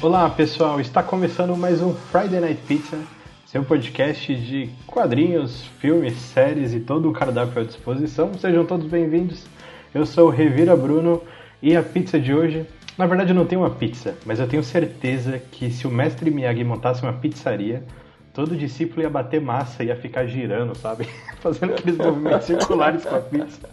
Olá pessoal, está começando mais um Friday Night Pizza, seu podcast de quadrinhos, filmes, séries e todo o cardápio à disposição. Sejam todos bem-vindos. Eu sou o Revira Bruno e a pizza de hoje, na verdade não tenho uma pizza, mas eu tenho certeza que se o mestre Miyagi montasse uma pizzaria, todo discípulo ia bater massa, ia ficar girando, sabe? Fazendo aqueles movimentos circulares com a pizza.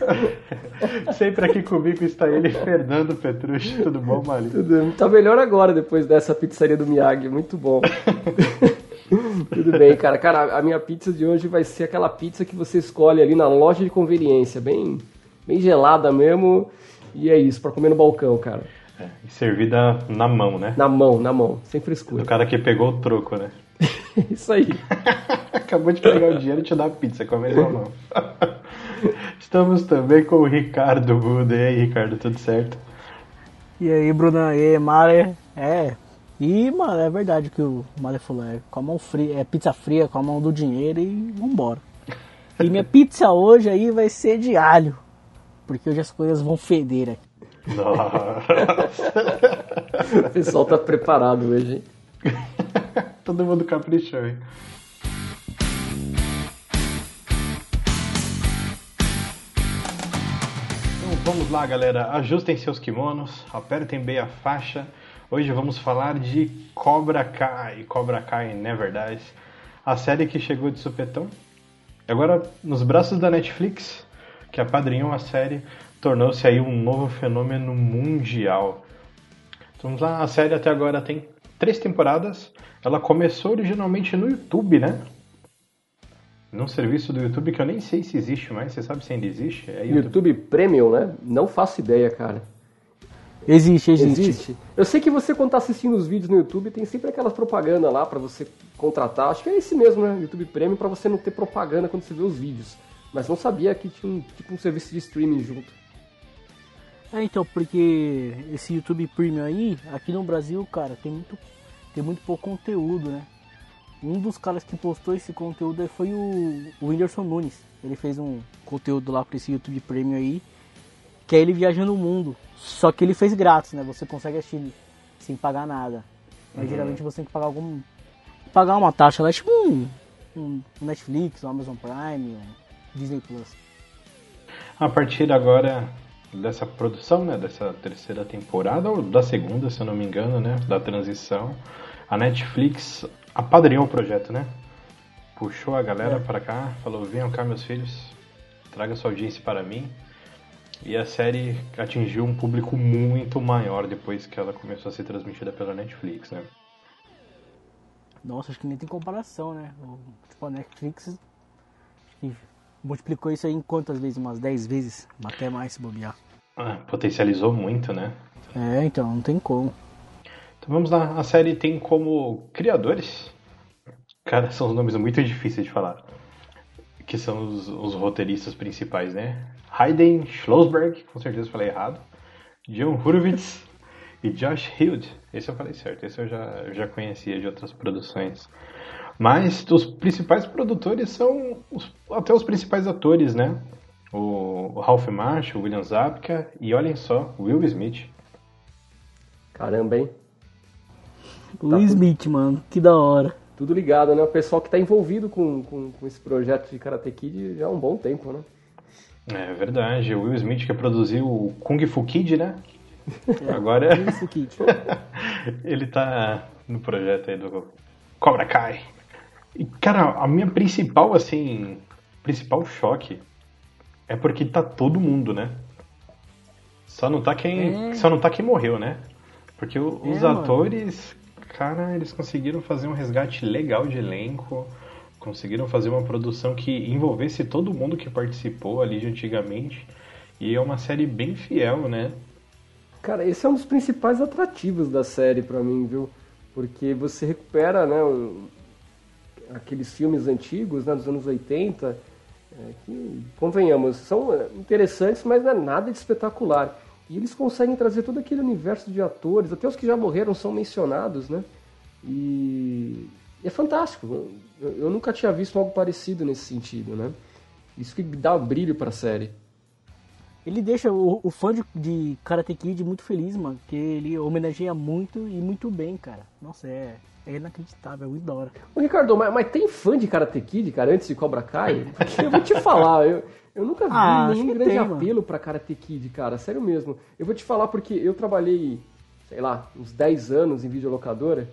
Sempre aqui comigo está ele, Fernando Petrucci. Tudo bom, Mali? Tudo. Tá melhor agora, depois dessa pizzaria do Miyagi. Muito bom. Tudo bem, cara. Cara, a minha pizza de hoje vai ser aquela pizza que você escolhe ali na loja de conveniência. Bem, bem gelada mesmo. E é isso, para comer no balcão, cara. É, e servida na mão, né? Na mão, na mão. Sem frescura. Do cara que pegou o troco, né? isso aí. Acabou de pegar o dinheiro e te dar a pizza com a mesma mão. Estamos também com o Ricardo Buda. E aí, Ricardo, tudo certo? E aí, Bruna? E aí, Mare? É. E, mano, é verdade que o Mare falou. É com a mão fria, é pizza fria com a mão do dinheiro e vambora. E minha pizza hoje aí vai ser de alho. Porque hoje as coisas vão feder aqui. Nossa. o pessoal tá preparado hoje, hein? Todo mundo caprichou, hein? Vamos lá, galera. Ajustem seus kimonos, apertem bem a faixa. Hoje vamos falar de Cobra Kai, Cobra Kai Never Dies, a série que chegou de supetão. Agora, nos braços da Netflix, que apadrinhou a série, tornou-se aí um novo fenômeno mundial. Então, vamos lá, a série até agora tem três temporadas. Ela começou originalmente no YouTube, né? Num serviço do YouTube que eu nem sei se existe mais. Você sabe se ainda existe? É YouTube. YouTube Premium, né? Não faço ideia, cara. Existe, existe, existe. Eu sei que você, quando tá assistindo os vídeos no YouTube, tem sempre aquelas propagandas lá para você contratar. Acho que é esse mesmo, né? YouTube Premium, para você não ter propaganda quando você vê os vídeos. Mas não sabia que tinha um, tipo um serviço de streaming junto. É, então, porque esse YouTube Premium aí, aqui no Brasil, cara, tem muito, tem muito pouco conteúdo, né? Um dos caras que postou esse conteúdo foi o, o Whindersson Nunes. Ele fez um conteúdo lá para esse YouTube Premium aí, que é ele viajando o mundo. Só que ele fez grátis, né? Você consegue assistir sem pagar nada. Mas uhum. geralmente você tem que pagar algum. pagar uma taxa lá, tipo um, um Netflix, um Amazon Prime, um Disney Plus. A partir agora dessa produção, né, dessa terceira temporada, ou da segunda, se eu não me engano, né, da transição, a Netflix apadrinhou o projeto, né? Puxou a galera é. para cá, falou: venham cá, meus filhos, traga sua audiência para mim. E a série atingiu um público muito maior depois que ela começou a ser transmitida pela Netflix, né? Nossa, acho que nem tem comparação, né? O, tipo, a Netflix multiplicou isso aí em quantas vezes? Umas 10 vezes? Até mais se bobear. Ah, potencializou muito, né? É, então, não tem como. Então vamos lá, a série tem como criadores. Cara, são os nomes muito difíceis de falar. Que são os, os roteiristas principais, né? Hayden Schlossberg, com certeza falei errado. John Hurwitz e Josh Hild. Esse eu falei certo, esse eu já, já conhecia de outras produções. Mas os principais produtores são os, até os principais atores, né? O, Ralph Marsh, o William Zabka e olhem só, Will Smith. Caramba, hein? Will tá Smith, tudo, mano, que da hora. Tudo ligado, né? O pessoal que tá envolvido com, com, com esse projeto de Karate Kid já há um bom tempo, né? É verdade, o Will Smith que produziu o Kung Fu Kid, né? É, Agora Kung Fu Kid. ele tá no projeto aí do Cobra Kai. E, cara, a minha principal, assim, principal choque é porque tá todo mundo, né? Só não tá quem, é. só não tá quem morreu, né? Porque o, é, os atores, mano. Cara, eles conseguiram fazer um resgate legal de elenco, conseguiram fazer uma produção que envolvesse todo mundo que participou ali de antigamente. E é uma série bem fiel, né? Cara, esse é um dos principais atrativos da série para mim, viu? Porque você recupera, né, aqueles filmes antigos, né, dos anos 80, é, que, convenhamos, são interessantes, mas não é nada de espetacular. E eles conseguem trazer todo aquele universo de atores, até os que já morreram são mencionados, né? E é fantástico. Eu, nunca tinha visto algo parecido nesse sentido, né? Isso que dá brilho para a série. ele deixa o, o fã de, de Karate Kid muito feliz, mano. Que ele homenageia muito e muito bem, cara. Nossa, é, é inacreditável, é muito da hora. Ô, Ricardo, mas, mas, tem fã de Karate Kid, cara, antes de Cobra Kai? Porque eu vou te falar, eu, eu nunca vi ah, nenhum grande tem, apelo mano. pra Karate Kid, cara. Sério mesmo. Eu vou te falar porque eu trabalhei, sei lá, uns 10 anos em videolocadora.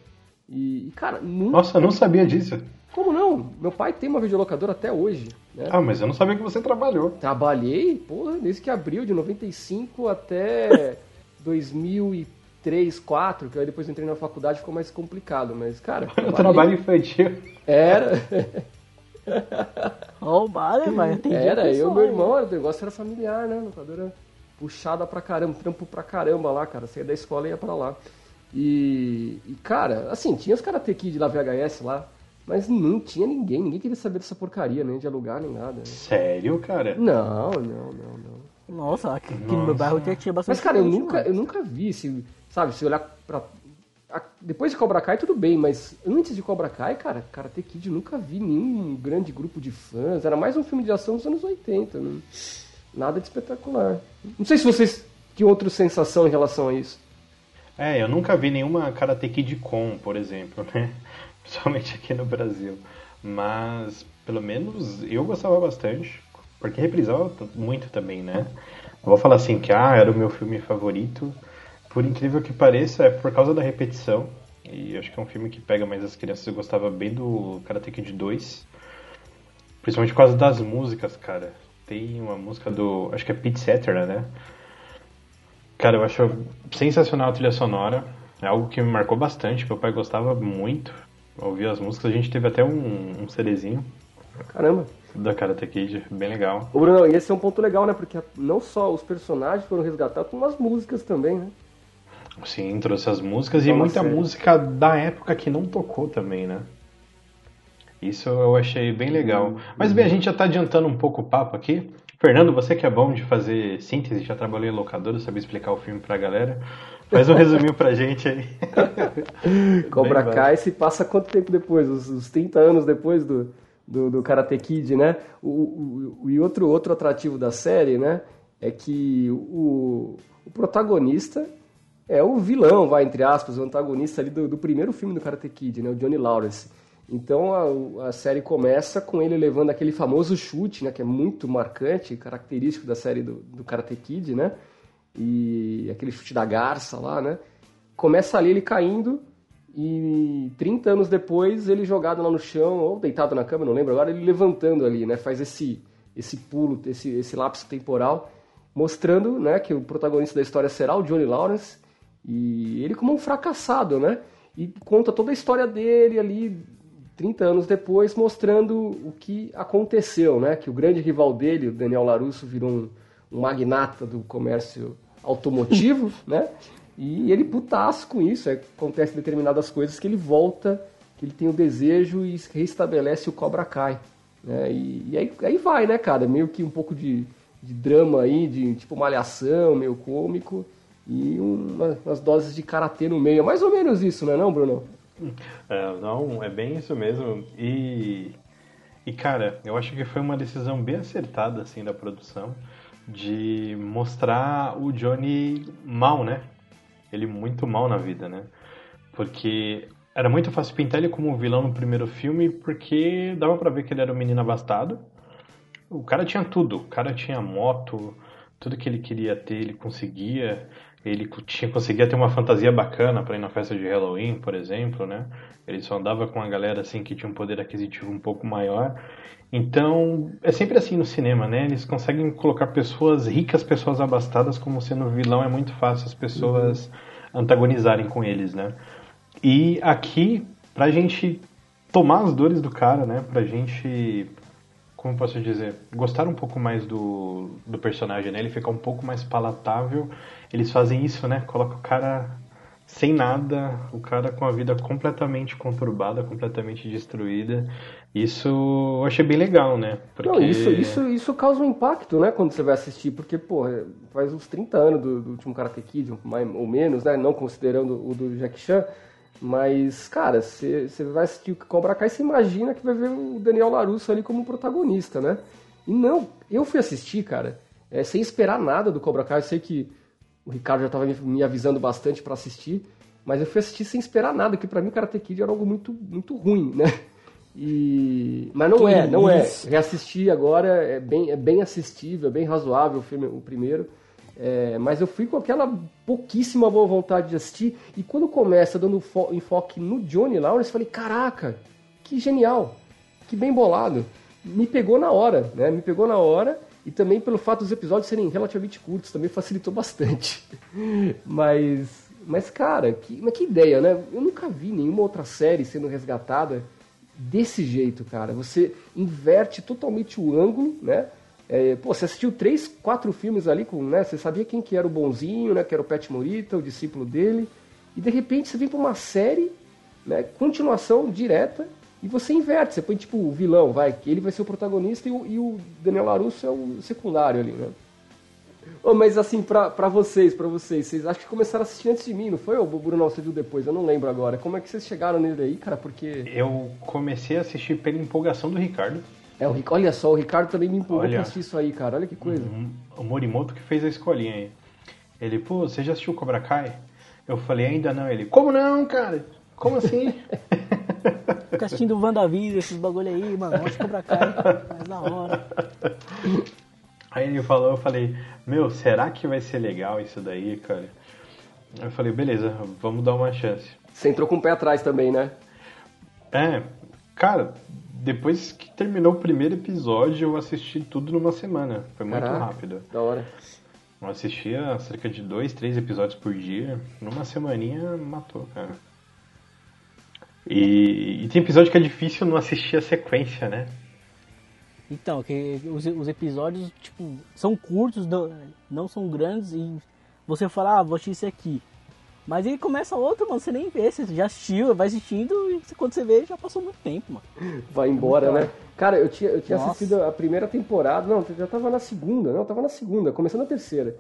E, e cara, nunca... Nossa, eu não sabia disso. Como não? Meu pai tem uma videolocadora até hoje. Né? Ah, mas eu não sabia que você trabalhou. Trabalhei, porra, desde que abriu, de 95 até 2003, 2004, que aí depois entrei na faculdade ficou mais complicado, mas, cara... O trabalho infantil. Era... Roubado, mas tem Era, eu e meu irmão, o negócio era familiar, né? Locadora puxada pra caramba, trampo pra caramba lá, cara. Saía da escola e ia pra lá. E, e cara, assim, tinha os Karate Kid lá, VHS lá, mas não tinha ninguém, ninguém queria saber dessa porcaria, nem de alugar, nem nada. Né? Sério, cara? Não, não, não, não. Nossa, aqui, aqui no meu bairro tinha bastante. Mas, cara, eu nunca, eu nunca vi, esse, sabe, se olhar pra. Depois de Cobra Kai, tudo bem, mas antes de Cobra Kai, cara, Karate Kid eu nunca vi nenhum grande grupo de fãs. Era mais um filme de ação dos anos 80, né? Nada de espetacular. Não sei se vocês tinham outra sensação em relação a isso. É, eu nunca vi nenhuma Karate Kid com, por exemplo, né? Principalmente aqui no Brasil. Mas, pelo menos, eu gostava bastante. Porque reprisava muito também, né? Não vou falar assim que, ah, era o meu filme favorito por incrível que pareça, é por causa da repetição. E acho que é um filme que pega mais as crianças. Eu gostava bem do Karate Kid 2. Principalmente por causa das músicas, cara. Tem uma música do. Acho que é Pete Cetera, né? Cara, eu acho sensacional a trilha sonora. É algo que me marcou bastante. Meu pai gostava muito. Ouvir as músicas. A gente teve até um, um CDzinho. Caramba! Da Karate Kid, bem legal. Ô Bruno, e esse é um ponto legal, né? Porque não só os personagens foram resgatados, como as músicas também, né? Sim, trouxe as músicas e muita série. música da época que não tocou também, né? Isso eu achei bem legal. Mas bem, a gente já está adiantando um pouco o papo aqui. Fernando, você que é bom de fazer síntese, já trabalhou em locadora, sabe explicar o filme pra galera. Faz um resuminho pra gente aí. Cobra Kai se passa quanto tempo depois? Os, os 30 anos depois do, do, do Karate Kid, né? O, o, o, e outro, outro atrativo da série, né? É que o, o protagonista é o vilão, vai, entre aspas, o antagonista ali do, do primeiro filme do Karate Kid, né, o Johnny Lawrence. Então a, a, série começa com ele levando aquele famoso chute, né, que é muito marcante, característico da série do, do Karate Kid, né? E aquele chute da garça lá, né? Começa ali ele caindo e 30 anos depois ele jogado lá no chão, ou deitado na cama, não lembro agora, ele levantando ali, né? Faz esse, esse pulo, esse, esse lapso temporal, mostrando né, que o protagonista da história será o Johnny Lawrence e ele como um fracassado, né? E conta toda a história dele ali 30 anos depois, mostrando o que aconteceu, né? Que o grande rival dele, o Daniel Larusso, virou um, um magnata do comércio automotivo, né? E ele putaço com isso, é, acontece determinadas coisas que ele volta, que ele tem o desejo e restabelece o Cobra Kai. Né? E, e aí, aí vai, né, cara? Meio que um pouco de, de drama aí, de tipo malhação, meio cômico e uma, umas doses de karatê no meio. É mais ou menos isso, não é não, Bruno? É, não, é bem isso mesmo. E, e, cara, eu acho que foi uma decisão bem acertada, assim, da produção de mostrar o Johnny mal, né? Ele muito mal na vida, né? Porque era muito fácil pintar ele como vilão no primeiro filme porque dava para ver que ele era um menino abastado. O cara tinha tudo, o cara tinha moto, tudo que ele queria ter, ele conseguia ele tinha, conseguia ter uma fantasia bacana para ir na festa de Halloween, por exemplo, né? Ele só andava com a galera assim que tinha um poder aquisitivo um pouco maior. Então, é sempre assim no cinema, né? Eles conseguem colocar pessoas ricas, pessoas abastadas como sendo vilão, é muito fácil as pessoas uhum. antagonizarem com eles, né? E aqui, pra gente tomar as dores do cara, né? Pra gente como posso dizer, gostar um pouco mais do, do personagem, né? Ele fica um pouco mais palatável. Eles fazem isso, né? Coloca o cara sem nada, o cara com a vida completamente conturbada, completamente destruída. Isso eu achei bem legal, né? Porque... Não, isso, isso, isso causa um impacto, né, quando você vai assistir, porque, pô, faz uns 30 anos do, do último Karate Kid, ou menos, né, não considerando o do Jack Chan, mas, cara, você vai assistir o Cobra Kai e você imagina que vai ver o Daniel Larusso ali como protagonista, né? E não, eu fui assistir, cara, é, sem esperar nada do Cobra Kai. Eu sei que o Ricardo já estava me avisando bastante para assistir, mas eu fui assistir sem esperar nada, que para mim Karate Kid era algo muito, muito ruim, né? E... Mas não que é, não é. Reassistir agora é bem, é bem assistível, é bem razoável o filme, o primeiro. É, mas eu fui com aquela pouquíssima boa vontade de assistir. E quando começa dando enfoque no Johnny Lawrence, eu falei: caraca, que genial, que bem bolado. Me pegou na hora, né? Me pegou na hora. E também pelo fato dos episódios serem relativamente curtos, também facilitou bastante. mas, mas cara, que, mas que ideia, né? Eu nunca vi nenhuma outra série sendo resgatada desse jeito, cara. Você inverte totalmente o ângulo, né? É, pô, você assistiu três, quatro filmes ali com, né? Você sabia quem que era o bonzinho, né? Que era o Pet Morita, o discípulo dele. E de repente você vem para uma série, né? Continuação direta e você inverte. Você põe tipo o vilão, vai, que ele vai ser o protagonista e o, e o Daniel LaRusso é o secundário ali, né? Oh, mas assim, pra, pra vocês, pra vocês, vocês acho que começaram a assistir antes de mim, não foi? O Bruno, você viu depois, eu não lembro agora. Como é que vocês chegaram nele aí, cara? Porque. Eu comecei a assistir pela empolgação do Ricardo. É, o, olha só, o Ricardo também me empolgou olha, pra assistir isso aí, cara. Olha que coisa. Um, o Morimoto que fez a escolinha aí. Ele, pô, você já assistiu Cobra Kai? Eu falei, ainda não. Ele, como não, cara? Como assim? Fica assistindo WandaVision, esses bagulho aí, mano. Vamos Cobra Kai, mais da hora. Aí ele falou, eu falei, meu, será que vai ser legal isso daí, cara? Eu falei, beleza, vamos dar uma chance. Você entrou com o pé atrás também, né? É, cara, depois que terminou o primeiro episódio, eu assisti tudo numa semana. Foi muito Caraca, rápido. Da hora. Eu assistia cerca de dois, três episódios por dia. Numa semaninha, matou, cara. E, e tem episódio que é difícil não assistir a sequência, né? Então, que os, os episódios, tipo, são curtos, não, não são grandes e você fala, ah, vou assistir esse aqui. Mas aí começa outro, mano, você nem vê, você já assistiu, vai assistindo e quando você vê, já passou muito tempo, mano. Vai embora, né? Cara, eu tinha, eu tinha assistido a primeira temporada, não, já tava na segunda, não, tava na segunda, começando a terceira.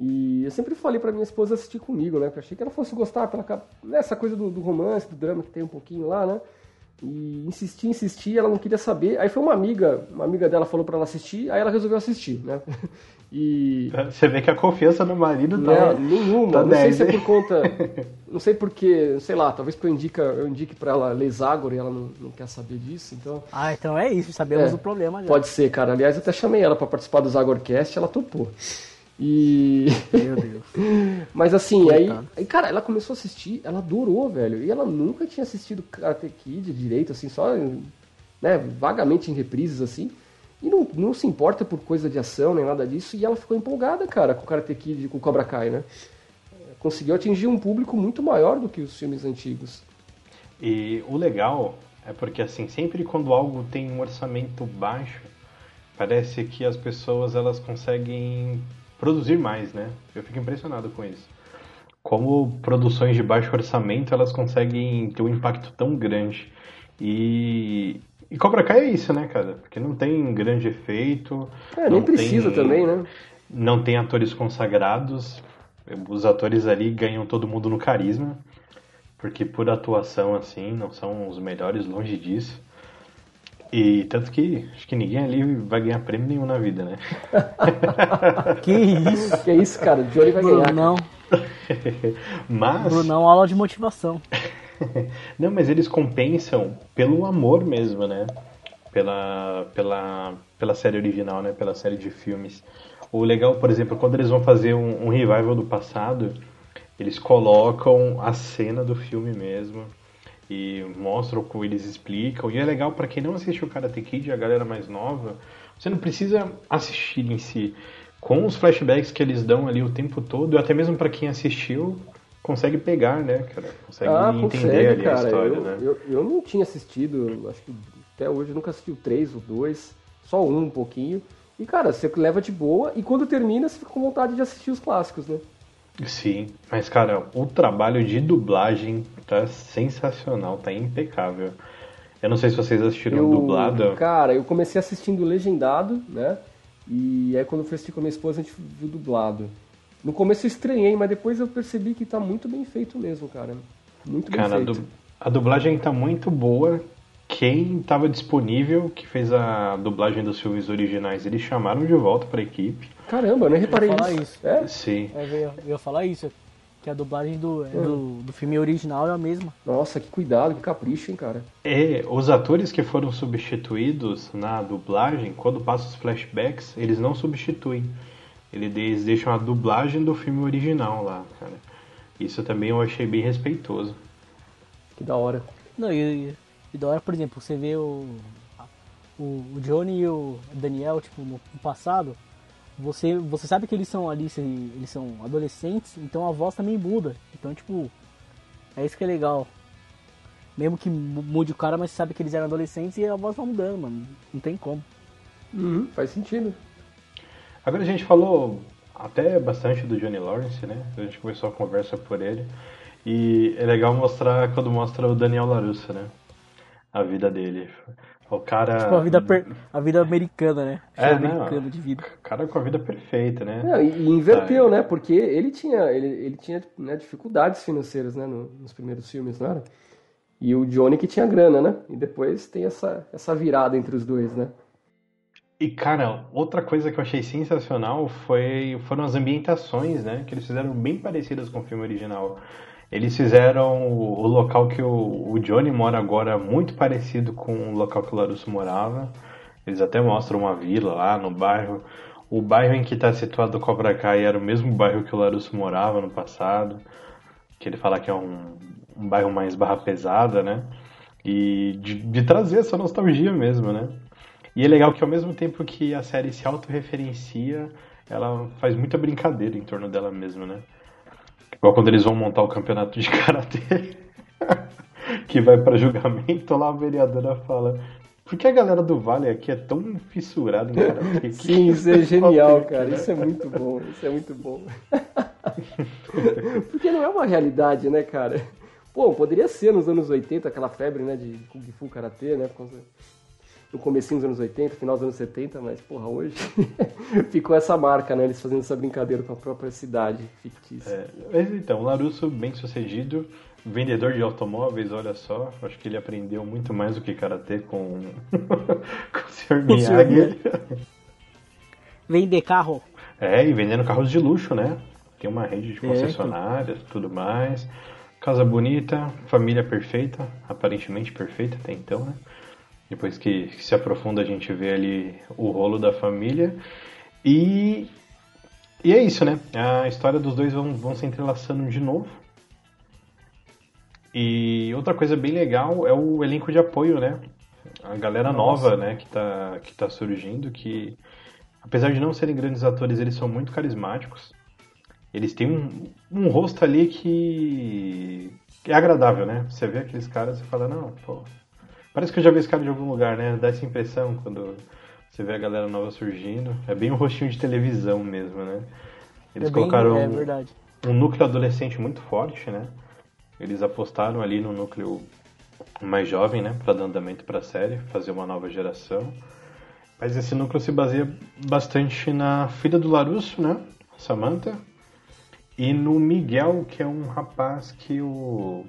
E eu sempre falei pra minha esposa assistir comigo, né? Porque eu achei que ela fosse gostar, pela, essa coisa do, do romance, do drama que tem um pouquinho lá, né? E insisti, insisti, ela não queria saber. Aí foi uma amiga, uma amiga dela falou para ela assistir, aí ela resolveu assistir, né? E você vê que a confiança no marido tá não, nenhuma. Tá não 10, sei se é por conta, não sei porque, sei lá, talvez porque eu indique, eu indique para ela ler Zagor e ela não, não, quer saber disso, então. Ah, então é isso, sabemos é, o problema já. Pode ser, cara. Aliás, eu até chamei ela para participar do Zagorcast, ela topou. E. Meu Deus. Mas assim, aí, aí, cara, ela começou a assistir, ela adorou, velho. E ela nunca tinha assistido Karate Kid direito, assim, só, né, vagamente em reprises, assim. E não, não se importa por coisa de ação nem nada disso. E ela ficou empolgada, cara, com Karate Kid, com Cobra Kai, né? Conseguiu atingir um público muito maior do que os filmes antigos. E o legal é porque, assim, sempre quando algo tem um orçamento baixo, parece que as pessoas elas conseguem produzir mais, né? Eu fico impressionado com isso. Como produções de baixo orçamento elas conseguem ter um impacto tão grande. E, e Cobra Kai é isso, né, cara? Porque não tem grande efeito. É, nem precisa tem, também, né? Não tem atores consagrados. Os atores ali ganham todo mundo no carisma. Porque por atuação, assim, não são os melhores longe disso. E tanto que acho que ninguém ali vai ganhar prêmio nenhum na vida, né? que isso? Que isso, cara? O Johnny vai ganhar. Não. mas. Brunão, aula de motivação. Não, mas eles compensam pelo amor mesmo, né? Pela, pela, pela série original, né? Pela série de filmes. O legal, por exemplo, quando eles vão fazer um, um revival do passado, eles colocam a cena do filme mesmo e mostram como eles explicam. E é legal para quem não assistiu Karate Kid, a galera mais nova, você não precisa assistir em si. Com os flashbacks que eles dão ali o tempo todo, até mesmo para quem assistiu, consegue pegar, né, cara? Consegue ah, entender consegue, ali cara. a história, eu, né? Eu, eu não tinha assistido, acho que até hoje eu nunca assisti o 3, o 2, só um um pouquinho. E, cara, você leva de boa e quando termina você fica com vontade de assistir os clássicos, né? Sim, mas cara, o trabalho de dublagem tá sensacional, tá impecável. Eu não sei se vocês assistiram eu, dublado. Cara, eu comecei assistindo legendado, né? E aí quando eu fui assistir com a minha esposa, a gente viu dublado. No começo eu estranhei, mas depois eu percebi que tá muito bem feito mesmo, cara. Muito bem cara, feito. A, du a dublagem tá muito boa quem estava disponível, que fez a dublagem dos filmes originais, eles chamaram de volta para a equipe. Caramba, eu nem reparei Eu ia falar isso. isso. É? Sim. Eu ia, eu ia falar isso, que a dublagem do, é do, do filme original é a mesma. Nossa, que cuidado, que capricho, hein, cara. É, os atores que foram substituídos na dublagem, quando passam os flashbacks, eles não substituem. Eles deixam a dublagem do filme original lá, cara. Isso também eu achei bem respeitoso. Que da hora. Não, e, e da hora, por exemplo, você vê o, o, o Johnny e o Daniel, tipo, no, no passado, você, você sabe que eles são ali, eles são adolescentes, então a voz também muda. Então, tipo, é isso que é legal. Mesmo que mu- mude o cara, mas sabe que eles eram adolescentes e a voz vai mudando, mano. Não tem como. Uhum, faz sentido. Agora a gente falou até bastante do Johnny Lawrence, né? A gente começou a conversa por ele. E é legal mostrar quando mostra o Daniel LaRusso, né? A vida dele. O cara. Tipo, a vida, per- a vida americana, né? É, não. de vida. O cara com a vida perfeita, né? Não, e, e inverteu, Ah, né? Porque ele tinha, ele, ele tinha né, dificuldades financeiras, né? no- nos primeiros filmes, não era? E o Johnny que tinha grana, né? E depois tem essa, essa virada entre os dois, né? E, cara, outra coisa que eu achei sensacional foi, foram as ambientações, né? Que eles fizeram bem parecidas com o filme original. Eles fizeram o, o local que o, o Johnny mora agora muito parecido com o local que o Larusso morava. Eles até mostram uma vila lá no bairro. O bairro em que está situado o Cobra Kai era o mesmo bairro que o Larusso morava no passado. Que ele fala que é um, um bairro mais barra pesada, né? E de, de trazer essa nostalgia mesmo, né? E é legal que ao mesmo tempo que a série se autorreferencia, ela faz muita brincadeira em torno dela mesma, né? Igual quando eles vão montar o campeonato de karatê, que vai para julgamento, lá a vereadora fala: Por que a galera do Vale aqui é tão fissurada em karatê? Sim, isso é genial, cara. Isso é muito bom. Isso é muito bom. Porque não é uma realidade, né, cara? Pô, poderia ser nos anos 80 aquela febre, né, de Kung Fu Karatê, né? por causa- No comecinho dos anos 80, final dos anos 70, mas, porra, hoje ficou essa marca, né? Eles fazendo essa brincadeira com a própria cidade fictícia. É, mas então, Larusso bem sucedido, vendedor de automóveis, olha só, acho que ele aprendeu muito mais do que karatê com, com o Sr. Miyagi. Vender carro. É, e vendendo carros de luxo, né? Tem uma rede de concessionárias, tudo mais. Casa bonita, família perfeita, aparentemente perfeita até então, né? Depois que, que se aprofunda a gente vê ali o rolo da família. E, e é isso, né? A história dos dois vão, vão se entrelaçando de novo. E outra coisa bem legal é o elenco de apoio, né? A galera nova, né, que tá, que tá surgindo, que apesar de não serem grandes atores, eles são muito carismáticos. Eles têm um, um rosto ali que, que é agradável, né? Você vê aqueles caras e fala, não, pô, parece que eu já vi esse cara de algum lugar, né? Dá essa impressão quando você vê a galera nova surgindo. É bem um rostinho de televisão mesmo, né? Eles é bem- colocaram É verdade. um núcleo adolescente muito forte, né? Eles apostaram ali no núcleo mais jovem, né, para dar andamento para a série, fazer uma nova geração. Mas esse núcleo se baseia bastante na filha do Larusso, né, Samantha, e no Miguel, que é um rapaz que o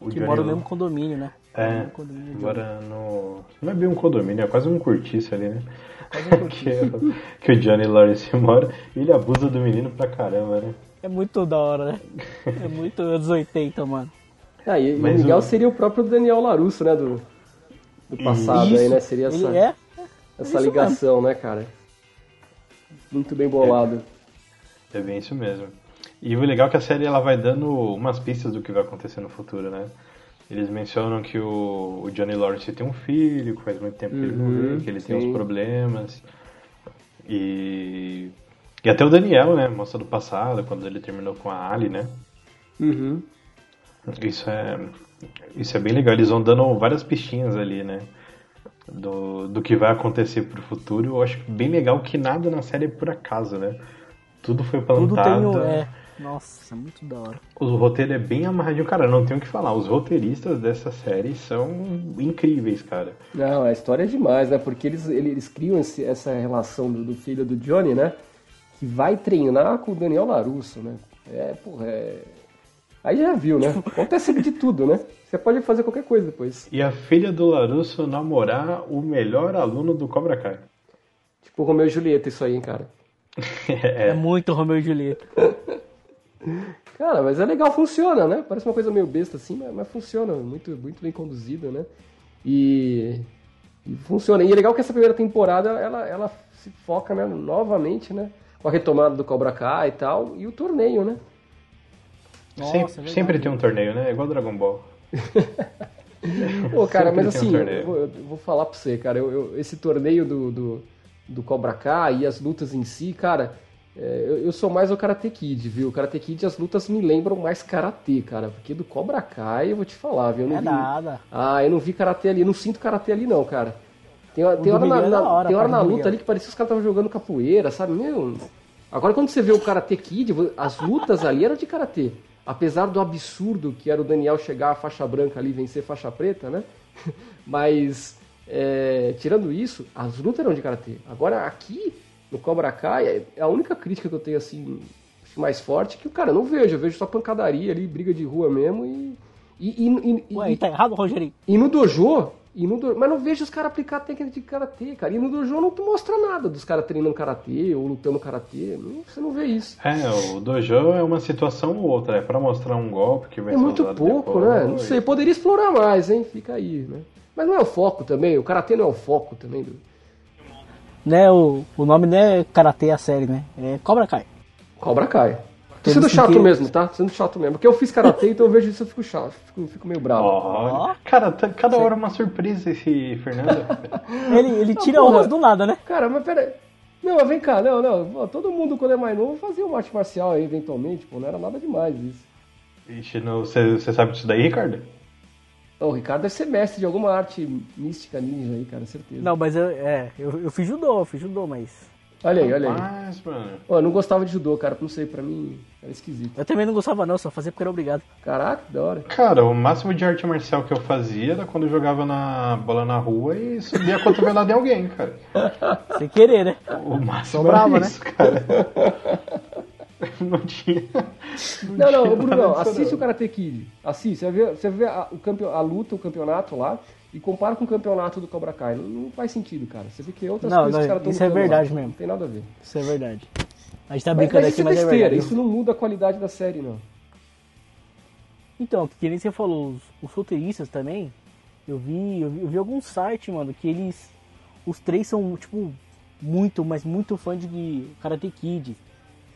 o Que Johnny mora no mesmo condomínio, né? É, mesmo de mora no. Não é bem um condomínio, é quase um cortiço ali, né? Quase um que, é o- que o Johnny Lawrence mora. E ele abusa do menino pra caramba, né? É muito da hora, né? É muito anos 80, mano. Ah, e, o Mas o- seria o próprio Daniel Larusso, né, do, do passado aí, Isso. né? Seria essa, Ele é? essa isso ligação, né, cara? Muito bem bolado. É bem isso mesmo. E o legal é que a série ela vai dando umas pistas do que vai acontecer no futuro, né? Eles mencionam que o, o Johnny Lawrence tem um filho, que faz muito tempo que ele Uhum, morreu, que ele tem sim. uns problemas. E, e até o Daniel, né? Mostra do passado, quando ele terminou com a Ali, né? Uhum. Isso é, isso é bem legal. Eles vão dando várias pistinhas ali, né? Do, do que vai acontecer pro futuro. Eu acho bem legal que nada na série é por acaso, né? Tudo foi Tudo plantado. tem o. É. Nossa, muito da hora. O roteiro é bem amarradinho, cara. Não tenho o que falar. Os roteiristas dessa série são incríveis, cara. Não, a história é demais, né? Porque eles, eles criam esse- essa relação do, do filho do Johnny, né? Que vai treinar com o Daniel Larusso, né? É, porra, é, Aí já viu, né? Acontece de tudo, né? Você pode fazer qualquer coisa depois. E a filha do Larusso namorar o melhor aluno do Cobra Kai. Tipo Romeu e Julieta, isso aí, hein, cara. é. é muito Romeu e Julieta. Cara, mas é legal, funciona, né? Parece uma coisa meio besta assim, mas, mas funciona, muito, muito bem conduzida, né? E, e, funciona. E é legal que essa primeira temporada ela, ela se foca né, novamente, né? Com a retomada do Cobra Kai e tal, e o torneio, né? Nossa, sempre, é sempre tem um torneio, né? É igual Dragon Ball. Pô, cara, mas assim, um eu, vou, eu vou, falar pra você, cara, eu, eu, esse torneio do, do, do Cobra Kai e as lutas em si, cara, é, eu, eu, sou mais o Karate Kid, viu? O Karate Kid as lutas me lembram mais Karate, cara. Porque do Cobra Kai eu vou te falar, viu? Eu não é vi... nada. Ah, eu não vi Karate ali, não sinto Karate ali não, cara. Tem, tem hora, na, é na hora, tem hora na luta ali que parecia que os caras estavam jogando capoeira, sabe? Meu. Agora quando você vê o Karate Kid, as lutas ali eram de Karate. Apesar do absurdo que era o Daniel chegar a faixa branca ali e vencer faixa preta, né? Mas, é, tirando isso, as lutas eram de Karate. Agora aqui no Cobra Kai, é, é a única crítica que eu tenho assim mais forte que o cara não vejo, eu vejo só pancadaria ali, briga de rua mesmo e e, e, e, Ué, e tá errado, Rogerinho? E no dojo, e no do... mas não vejo os caras aplicar técnica de karatê, cara. E no dojo não mostra nada dos caras treinando karatê ou lutando karatê. Você não vê isso. É, o dojo é uma situação ou outra, é para mostrar um golpe que vai É muito pouco, depois, né? Não sei, poderia explorar mais, hein? Fica aí, né? Mas não é o foco também, o karatê não é o foco também do né, o, o nome não é Karatê a série, né? É Cobra Kai. Cobra Kai. Tô sendo chato mesmo, tá? Tô sendo chato mesmo. Porque eu fiz karatê, então eu vejo isso e fico chato, fico, fico meio bravo. Oh, cara, tá, cada hora uma surpresa esse Fernando. ele, ele tira ah, honras do nada, né? Cara, mas peraí. Não, mas vem cá, não, não. Todo mundo, quando é mais novo, fazia um arte marcial aí, eventualmente, pô. Não era nada demais isso. Ixi, você sabe disso daí, Ricardo? O Ricardo deve ser mestre de alguma arte mística ninja aí, cara, certeza. Não, mas eu, é, eu, eu fiz judô, eu fiz judô, mas. Olha aí, olha aí. Mas, mano. eu não gostava de judô, cara, não sei, pra mim era esquisito. Eu também não gostava não, só fazia porque era obrigado. Caraca, que da hora. Cara, o máximo de arte marcial que eu fazia era quando eu jogava na bola na rua e subia a cotovelada em alguém, cara. Sem querer, né? O máximo Sobrava, era isso, né? cara. não tinha. Não, não, não Bruno, assiste o Karate Kid. Assiste, você vê, você vê a, o campe, a luta, o campeonato lá, e compara com o campeonato do Cobra Kai. Não, não faz sentido, cara. Você vê que outras não, coisas não, que os caras Isso é verdade lá. mesmo. Não tem nada a ver. Isso é verdade. A gente tá brincando mas, aqui, mas é verdade. Isso não muda a qualidade da série, não. Então, que nem você falou, os, os roteiristas também, eu vi, eu vi, eu vi alguns sites, mano, que eles. Os três são, tipo, muito, mas muito fã de Karate Kid.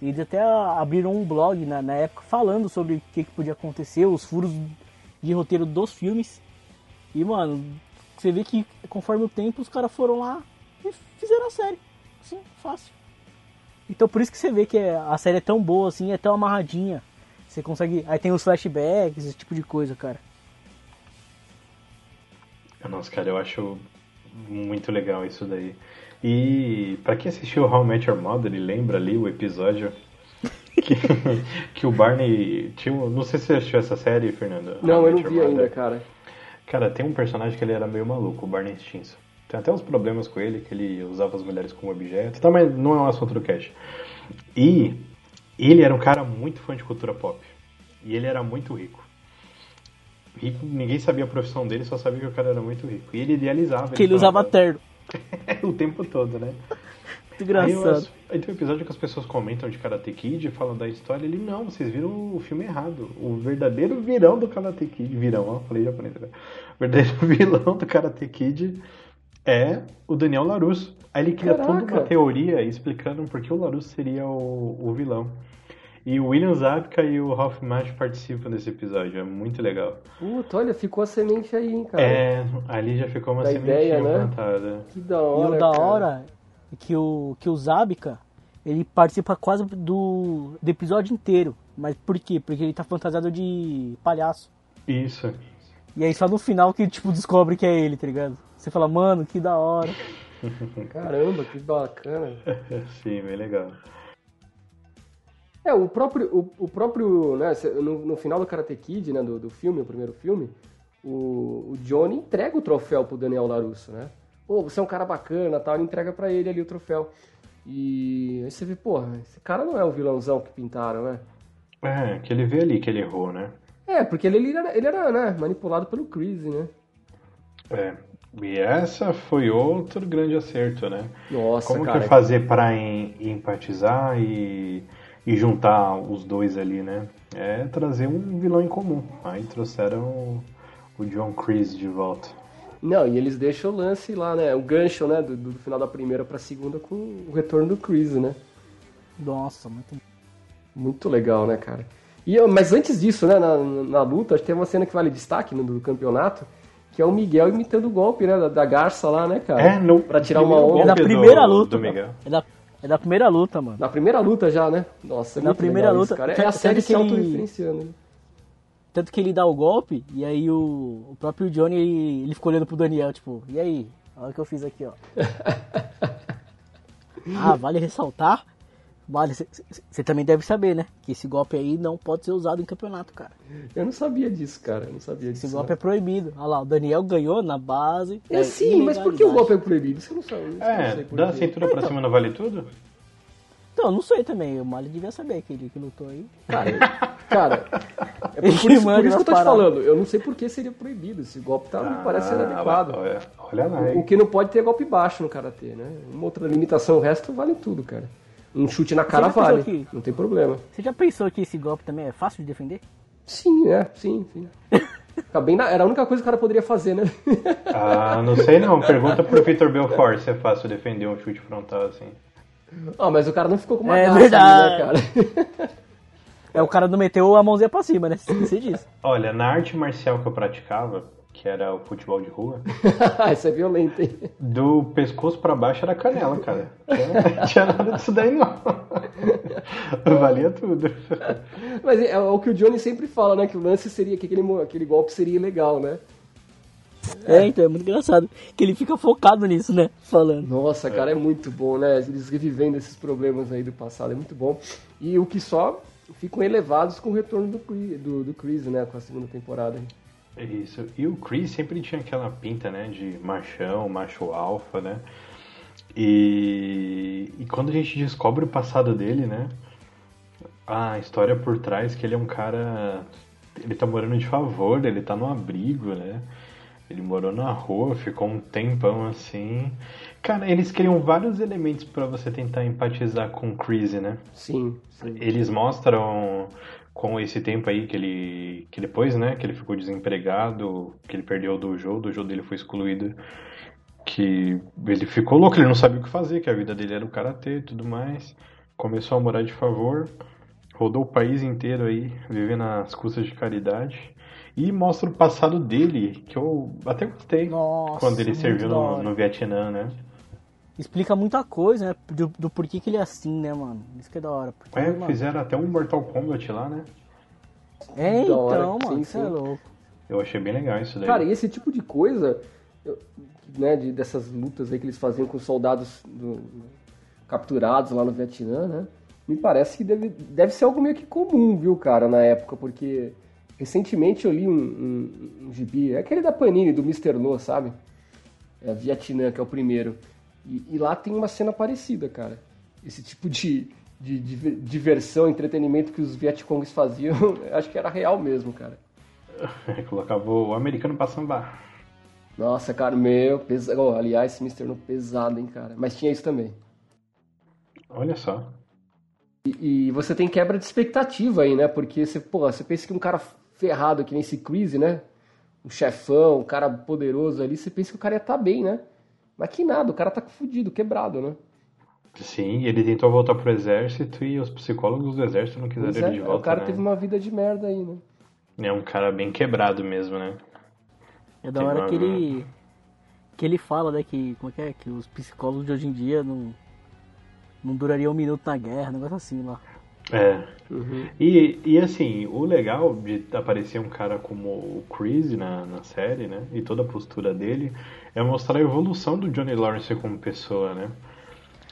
Eles até abriram um blog na, na época falando sobre o que, que, podia acontecer, os furos de roteiro dos filmes. E, mano, você vê que conforme o tempo os caras foram lá e fizeram a série. Assim, fácil. Então por isso que você vê que é, a série é tão boa, assim, é tão amarradinha. Você consegue. Aí tem os flashbacks, esse tipo de coisa, cara. Nossa, cara, eu acho muito legal isso daí. E para quem assistiu How I Met Your Mother e lembra ali o episódio que, que o Barney tinha. Não sei se você assistiu essa série, Fernando. Não, eu não vi ainda, cara. Cara, tem um personagem que ele era meio maluco, o Barney Stinson. Tem até uns problemas com ele, que ele usava as mulheres como objeto. Tá, mas não é um assunto do cast. E ele era um cara muito fã de cultura pop. E ele era muito rico. Rico, ninguém sabia a profissão dele, só sabia que o cara era muito rico. E ele idealizava. Que ele, ele usava terno. o tempo todo, né? Muito engraçado. Aí, aí, tem um episódio que as pessoas comentam de Karate Kid, falam da história, ele, não, vocês viram o filme errado. O verdadeiro virão do Karate Kid, virão, ó, falei japonês, né? O verdadeiro vilão do Karate Kid é o Daniel LaRusso. Aí ele cria Caraca. toda uma teoria explicando por que o LaRusso seria o, o vilão. E o William Zabka e o Ralph Macchio participam desse episódio, é muito legal. Puta, olha, ficou a semente aí, hein, cara. É, ali já ficou uma da sementinha ideia, né? plantada. Que da hora, E o da hora é que o, que o Zabka, ele participa quase do, do episódio inteiro. Mas por quê? Porque ele tá fantasiado de palhaço. Isso. E aí só no final que, tipo, descobre que é ele, tá ligado? Você fala, mano, que da hora. Caramba, que bacana. Sim, bem legal. É, o próprio, o, o próprio né, no, no, final do Karate Kid, né, do, do filme, o primeiro filme, o, o Johnny entrega o troféu pro Daniel LaRusso, né? Pô, você é um cara bacana, tal, ele entrega para ele ali o troféu. E aí você vê, porra, esse cara não é o vilãozão que pintaram, né? É, que ele vê ali que ele errou, né? É, porque ele, ele era, ele era né, manipulado pelo Chris, né? É. E essa foi outro grande acerto, né? Nossa, Como cara. que fazer para empatizar e, e juntar os dois ali, né? É trazer um vilão em comum. Aí trouxeram o, o John Chris de volta. Não, e eles deixam o lance lá, né? O gancho, né? Do, do final da primeira pra segunda com o retorno do Chris, né? Nossa, muito Muito legal, né, cara? E, mas antes disso, né, na, na luta, acho que tem uma cena que vale destaque no, do campeonato, que é o Miguel imitando o golpe, né, da, da garça lá, né, cara? É, no Pra tirar uma primeiro onda. É da primeira do, luta. do Miguel. É da, é da primeira luta, mano. Na primeira luta já, né? Nossa, é Na primeira luta, isso, cara. É a série que se autorreferenciando. né? Tanto que ele dá o golpe e aí o, o próprio Johnny ele, ele ficou olhando pro Daniel, tipo, e aí? Olha o que eu fiz aqui, ó. ah, vale ressaltar? Vale, você também deve saber, né? Que esse golpe aí não pode ser usado em campeonato, cara. Eu não sabia disso, cara. Eu não sabia disso. Esse golpe é proibido. Olha lá, o Daniel ganhou na base. É sim, mas por que o golpe é proibido? Isso eu não não É, quê. cintura pra cima não vale tudo? Então, não sei também. O Mali devia saber que ele que lutou aí. Cara, cara é por, por isso, por isso que eu tô te falando. Eu não sei por que seria proibido. Esse golpe tá, não parece ser Ah, adequado. Olha, olha lá, O hein? que não pode ter é golpe baixo no karatê, né? Uma outra limitação, o resto vale tudo, cara. Um chute na cara vale, que- não tem problema. Você já pensou que esse golpe também é fácil de defender? Sim, é, sim, sim. Na- Era a única coisa que o cara poderia fazer, né? Ah, não sei não. Pergunta pro Vitor Belfort se é fácil defender um chute frontal assim. Ah, mas o cara não ficou com uma É garça verdade. ali, né, cara? É, o cara não meteu a mãozinha pra cima, né? Esqueci disso. Olha, na arte marcial que eu praticava, que era o futebol de rua, Isso é violento, hein? do pescoço pra baixo era canela, cara. Tinha, tinha nada disso daí não. Valia tudo. Mas é, o que o Johnny sempre fala, né? Que o lance seria que aquele, aquele golpe seria ilegal, né? É, então é muito engraçado. Que ele fica focado nisso, né? Falando. Nossa, cara, é muito bom, né? Eles revivendo esses problemas aí do passado, é muito bom. E o que só ficam elevados com o retorno do, Chris- do, do Chris, né? Com a segunda temporada. Isso. E o Chris sempre tinha aquela pinta, né, de machão, macho alfa, né? E, e quando a gente descobre o passado dele, né? A história por trás que ele é um cara. Ele tá morando de favor, ele tá no abrigo, né? Ele morou na rua, ficou um tempão assim. Cara, eles criam vários elementos pra você tentar empatizar com o Chris, né? Sim, sim. Eles mostram com esse tempo aí que ele que depois, né, que ele ficou desempregado, que ele perdeu o dojo, o dojo dele foi excluído, que ele ficou louco, ele não sabia o que fazer, que a vida dele era o karatê e tudo mais. Começou a morar de favor, rodou o país inteiro aí, vivendo às custas de caridade. E mostra o passado dele, que eu até gostei. Nossa, quando ele serviu no, no Vietnã, né? Explica muita coisa, né? Do, do porquê que ele é assim, né, mano? Isso que é da hora. Porque, É, mano, fizeram até um Mortal Kombat lá, né? é Da então, hora, mano, sim, isso é louco. Eu achei bem legal isso daí. Cara, e esse tipo de coisa, eu- né, de, dessas lutas aí que eles faziam com soldados do- capturados lá no Vietnã, né? Me parece que deve, deve ser algo meio que comum, viu, cara, na época, porque recentemente eu li um, um, um gibi, é aquele da Panini, do Mr. No, sabe? É Vietnã, que é o primeiro. E, e lá tem uma cena parecida, cara. Esse tipo de, de, de diversão, entretenimento que os Vietcongs faziam, acho que era real mesmo, cara. Colocava o americano pra sambar. Nossa, cara, meu, pesado. Oh, aliás, esse Mr. No pesado, hein, cara. Mas tinha isso também. Olha só. E, e você tem quebra de expectativa aí, né? Porque você, pô, você pensa que um cara ferrado que nem esse Chris, né? Um chefão, um cara poderoso ali, você pensa que o cara ia estar bem, né? Mas que nada, o cara tá fudido, quebrado, né? Sim, ele tentou voltar pro exército e os psicólogos do exército não quiseram Pois é, ele de volta, o cara né? teve uma vida de merda aí, né? É um cara bem quebrado mesmo, né? É da Tem hora uma- que ele. Que ele fala, né, que. Como é que é? Que os psicólogos de hoje em dia não. Não durariam um minuto na guerra, um negócio assim lá. É. Uhum. E, e assim, o legal de aparecer um cara como o Chris na, na série, né? E toda a postura dele é mostrar a evolução do Johnny Lawrence como pessoa, né?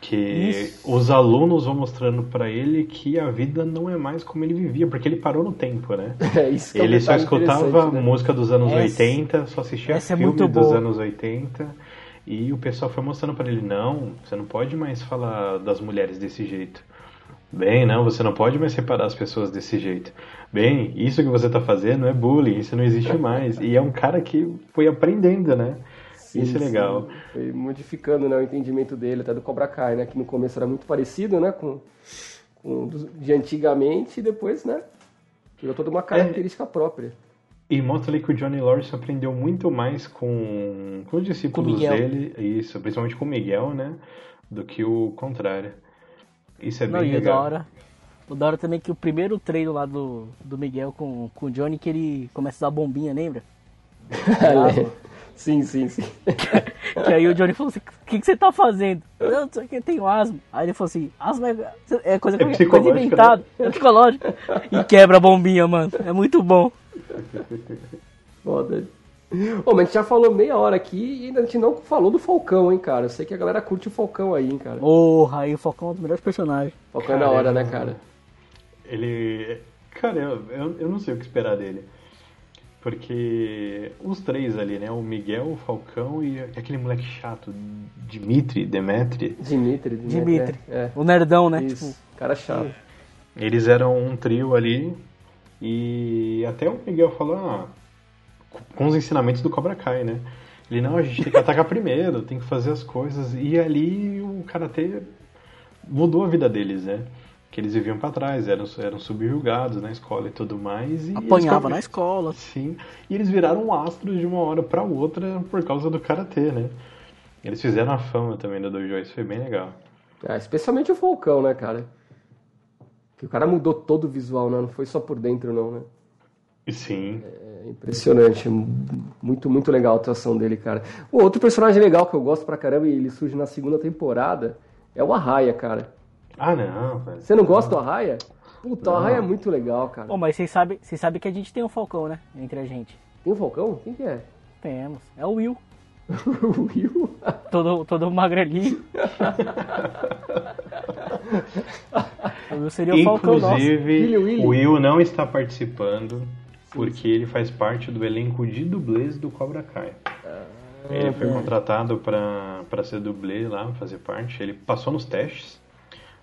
Que Isso. os alunos vão mostrando pra ele que a vida não é mais como ele vivia, porque ele parou no tempo, né? É isso que é Ele só escutava né? música dos anos Essa- 80, só assistia é filme muito dos anos 80. E o pessoal foi mostrando pra ele, não, você não pode mais falar das mulheres desse jeito. Bem, não, você não pode mais separar as pessoas desse jeito. Bem, isso que você tá fazendo é bullying, isso não existe mais. E é um cara que foi aprendendo, né? Sim, isso é legal. Sim. Foi modificando né, o entendimento dele, até do Cobra Kai, né? Que no começo era muito parecido, né? Com, com de antigamente e depois, né? Tirou toda uma característica é. própria. E mostra ali que o Johnny Lawrence aprendeu muito mais com, com os discípulos com dele, isso, principalmente com o Miguel, né? Do que o contrário. Isso é bem Não, legal. E o da hora, o da hora também é que o primeiro treino lá do, do Miguel com, com o Johnny, que ele começa a usar bombinha, lembra? sim, sim, sim. que aí o Johnny falou assim, o que, que você tá fazendo? Eu não sei que tenho asma. Aí ele falou assim, asma é, é coisa, é coisa inventada, né? é psicológico. E quebra a bombinha, mano. É muito bom. Foda. Ô, mas a gente já falou meia hora aqui e ainda a gente não falou do Falcão, hein, cara. Eu sei que a galera curte o Falcão aí, hein, cara. Porra, aí o Falcão é um dos melhores personagens. Falcão cara, é da hora, né, cara? Ele. Cara, eu, eu, eu não sei o que esperar dele. Porque os três ali, né? O Miguel, o Falcão e aquele moleque chato, Dimitri, Demetri. Dimitri, Dimitri. Dimitri. É, é. O nerdão, né? Isso, tipo... cara chato. Eles eram um trio ali e até o Miguel falou, ah, com os ensinamentos do Cobra Kai, né? Ele, não, a gente tem que atacar primeiro, tem que fazer as coisas. E ali o Karatê mudou a vida deles, né? Que eles viviam para trás, eram, eram subjugados na escola e tudo mais. E Apanhava na escola. Sim. E eles viraram astros de uma hora para outra por causa do Karatê, né? Eles fizeram a fama também do Dojo, isso foi bem legal. É, especialmente o Falcão, né, cara? Que o cara mudou todo o visual, né? Não foi só por dentro, não, né? Sim. É impressionante. Muito, muito legal a atuação dele, cara. O outro personagem legal que eu gosto pra caramba e ele surge na segunda temporada é o Arraia, cara. Ah, não, velho. Você não gosta do Arraia? Puta, não. o Arraia é muito legal, cara. Pô, mas vocês sabem sabe que a gente tem um Falcão, né? Entre a gente. Tem um Falcão? Quem que é? Temos. É o Will. o Will? todo, todo magrelinho. o Will seria o Falcão Inclusive, o Will não está participando porque ele faz parte do elenco de dublês do Cobra Kai. Ah, ele foi contratado para ser dublê lá, fazer parte. Ele passou nos testes.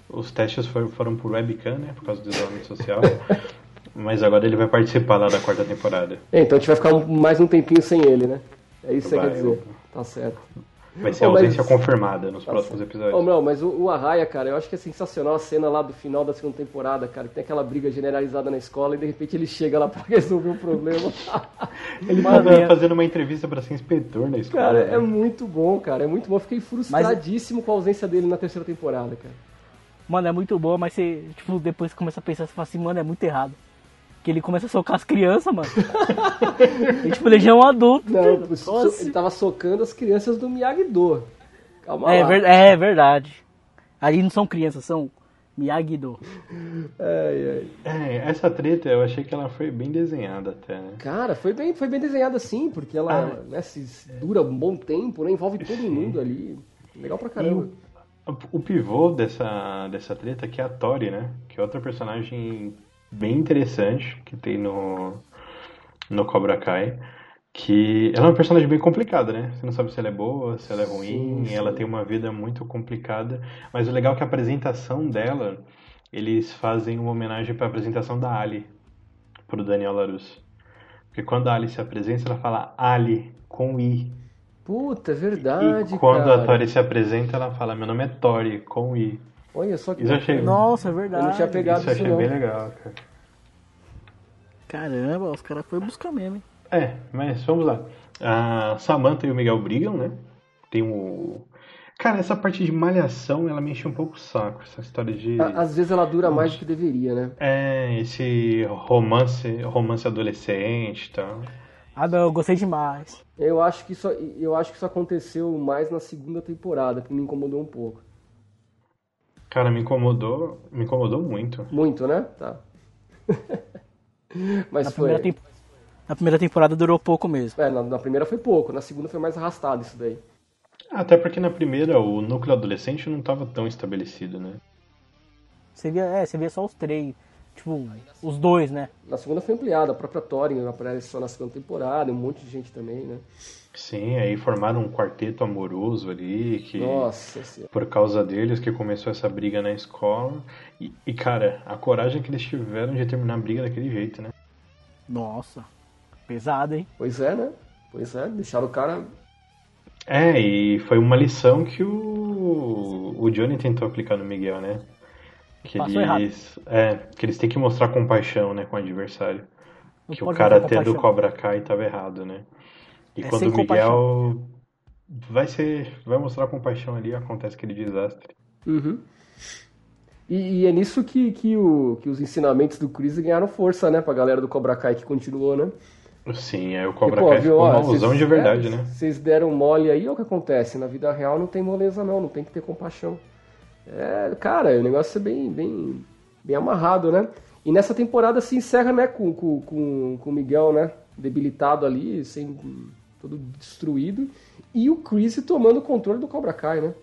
Os testes foram, foram por webcam, né? Por causa do isolamento social. Mas agora ele vai participar lá da quarta temporada. É, então a gente vai ficar mais um tempinho sem ele, né? É isso que você quer dizer. Tá certo. Vai ser a ausência mas... confirmada nos tá próximos certo. episódios. Oh, não, mas o, o Arraia, cara, eu acho que é sensacional a cena lá do final da segunda temporada, cara, que tem aquela briga generalizada na escola e de repente ele chega lá pra resolver o problema. ele tava fazendo uma entrevista para ser inspetor na escola. Cara, né? é muito bom, cara, é muito bom. Eu fiquei frustradíssimo mas... com a ausência dele na terceira temporada, cara. Mano, é muito bom, mas você, tipo, depois começa a pensar, você fala assim, mano, é muito errado. Que ele começa a socar as crianças, mano. e, tipo, ele já é um adulto. Não, ele tava socando as crianças do Miyagi-Do. Calma é, lá. Ver, é verdade. Aí não são crianças, são Miyagi-Do. É, essa treta eu achei que ela foi bem desenhada até, né? Cara, foi bem, foi bem desenhada sim, porque ela ah, né, se dura um bom tempo, né? Envolve todo sim. mundo ali. Legal pra caramba. O, o, pivô dessa, dessa treta que é a Tori, né? Que é outra personagem bem interessante que tem no, no Cobra Kai. Que ela é uma personagem bem complicada, né? Você não sabe se ela é boa, se ela é ruim, sim, sim. ela tem uma vida muito complicada. Mas o legal é que a apresentação dela, eles fazem uma homenagem para a apresentação da Ali, pro Daniel LaRusso. Porque quando a Ali se apresenta, ela fala Ali, com I. Puta, é verdade, e quando cara. a Tori se apresenta, ela fala, meu nome é Tori, com I. Olha só que. Isso achei... Nossa, é verdade. Eu não tinha pegado isso. Isso achei bem legal, cara. Caramba, os caras foram buscar mesmo, hein? É, mas vamos lá. A Samantha e o Miguel brigam, né? Tem o. Cara, essa parte de malhação, ela me enche um pouco o saco, essa história de. Às vezes ela dura mais do que deveria, né? É, esse romance, romance adolescente e tal. Ah não, eu gostei demais. Eu acho que isso, eu acho que isso aconteceu mais na segunda temporada, que me incomodou um pouco. Cara, me incomodou, me incomodou muito. Muito, né? Tá. Mas na foi. Primeira temp... Na primeira temporada durou pouco mesmo. É, na, na, primeira foi pouco, na segunda foi mais arrastado isso daí. Até porque na primeira o núcleo adolescente não estava tão estabelecido, né? Você via, é, você via só os três. Tipo, os dois, né? Na segunda foi ampliada, a própria Thorin aparece só na segunda temporada, um monte de gente também, né? Sim, aí formaram um quarteto amoroso ali, que Nossa senhora. por causa deles que começou essa briga na escola. E, e, cara, a coragem que eles tiveram de terminar a briga daquele jeito, né? Nossa, pesado, hein? Pois é, né? Pois é, deixaram o cara. É, e foi uma lição que o, o Johnny tentou aplicar no Miguel, né? Que Passou eles, é, que eles têm que mostrar compaixão, né, com o adversário. Não que o pode karatê mostrar do compaixão. Cobra Kai estava errado, né? E É quando o Miguel vai ser, vai mostrar compaixão ali, acontece aquele desastre. Uhum. E, e é nisso que, que, o, que os ensinamentos do Chris ganharam força, né? Pra galera do Cobra Kai que continuou, né? Sim, aí o Cobra Porque, pô, Kai viu, ficou ó, malzão de verdade, é, né? Vocês deram mole aí, olha o que acontece. Na vida real não tem moleza, não. Não tem que ter compaixão. É, cara, o negócio é bem, bem, bem amarrado, né? E nessa temporada se encerra, né, com, com, com, com o Miguel, né? Debilitado ali, sem, todo destruído. E o Chris tomando o controle do Cobra Kai, né?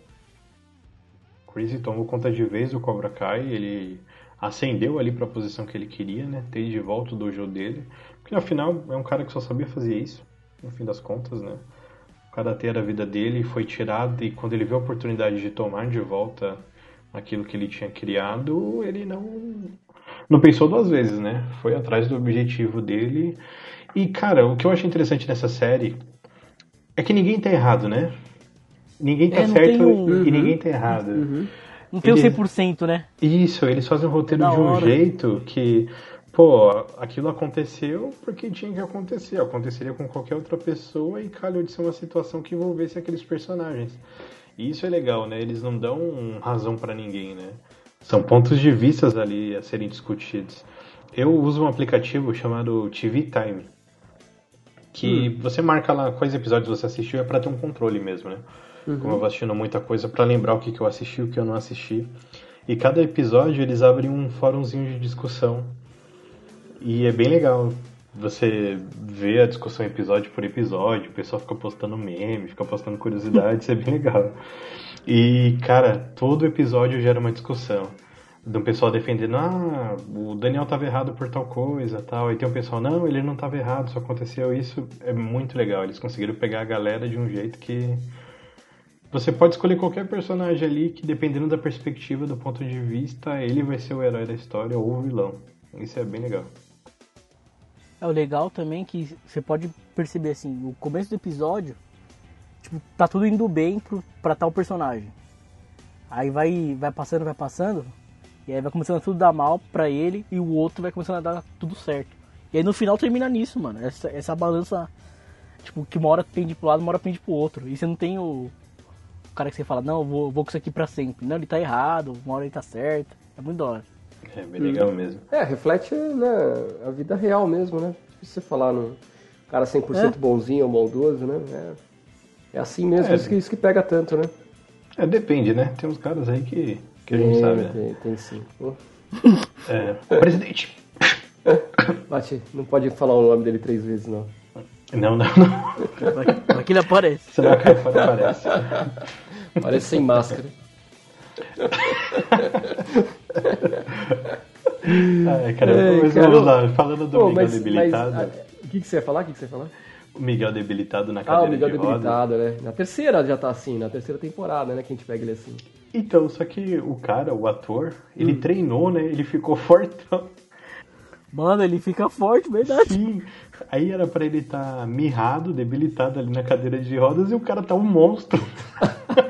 Chris tomou conta de vez do Cobra Kai, ele ascendeu ali para a posição que ele queria, né? Ter de volta o dojo dele, porque afinal é um cara que só sabia fazer isso, no fim das contas, né? O karatê era a vida dele, foi tirado e quando ele viu a oportunidade de tomar de volta aquilo que ele tinha criado, ele não não pensou duas vezes, né? Foi atrás do objetivo dele. E cara, o que eu acho interessante nessa série é que ninguém tá errado, né? Ninguém tá É, certo tem um- e ninguém tá errado. Não tem o Ele- 100%, né? Isso, eles fazem o roteiro Da de um hora. jeito que, pô, aquilo aconteceu porque tinha que acontecer. Aconteceria com qualquer outra pessoa e calhou de ser uma situação que envolvesse aqueles personagens. E isso é legal, né? Eles não dão razão pra ninguém, né? São pontos de vistas ali a serem discutidos. Eu uso um aplicativo chamado TV Time. Que você marca lá quais episódios você assistiu, é pra ter um controle mesmo, né? Como eu vou assistindo muita coisa, pra lembrar o que, que eu assisti e o que eu não assisti. E cada episódio eles abrem um fórumzinho de discussão. E é bem legal. Você vê a discussão episódio por episódio, o pessoal fica postando meme, fica postando curiosidades, é bem legal. E, cara, todo episódio gera uma discussão. De um pessoal defendendo, ah, o Daniel tava errado por tal coisa tal. E tem um pessoal, não, ele não tava errado, só aconteceu isso. É muito legal. Eles conseguiram pegar a galera de um jeito que. Você pode escolher qualquer personagem ali que, dependendo da perspectiva, do ponto de vista, ele vai ser o herói da história ou o vilão. Isso é bem legal. É o legal também que você pode perceber assim, o começo do episódio, tipo, tá tudo indo bem pro, pra tal personagem. Aí vai, vai passando, vai passando, e aí vai começando a tudo dar mal pra ele e o outro vai começando a dar tudo certo. E aí no final termina nisso, mano. Essa, essa balança, tipo, que uma hora pende pro lado, uma hora pende pro outro. E você não tem o, o cara que você fala, não, eu vou, vou com isso aqui pra sempre. Não, ele tá errado, uma hora ele tá certo. É muito da hora. É bem legal mesmo. É, reflete né, a vida real mesmo, né? Difícil você falar no cara 100% É. bonzinho ou maldoso, né? É, é assim mesmo, É. isso, que, isso que pega tanto, né? É, depende, né? Tem uns caras aí que, que a gente tem, sabe, né? tem, tem sim. Pô, É, presidente! Bate, não pode falar o nome dele três vezes, não. Não, não, não. Que ele aparece. A cara fora aparece. Parece sem máscara. Ai, cara, É, mas cara. vamos lá, falando do Miguel mas, debilitado. mas, ah, o que, que você ia falar? O que, que você ia falar? O Miguel debilitado na Ah, cadeira o Miguel de rodas. debilitado, né? Na terceira já tá assim, na terceira temporada, né? Que a gente pega ele assim. Então, só que o cara, o ator, ele Hum. treinou, né? Ele ficou fortão. Mano, ele fica forte, verdade. Sim. Aí era pra ele estar mirrado, debilitado ali na cadeira de rodas e o cara tá um monstro.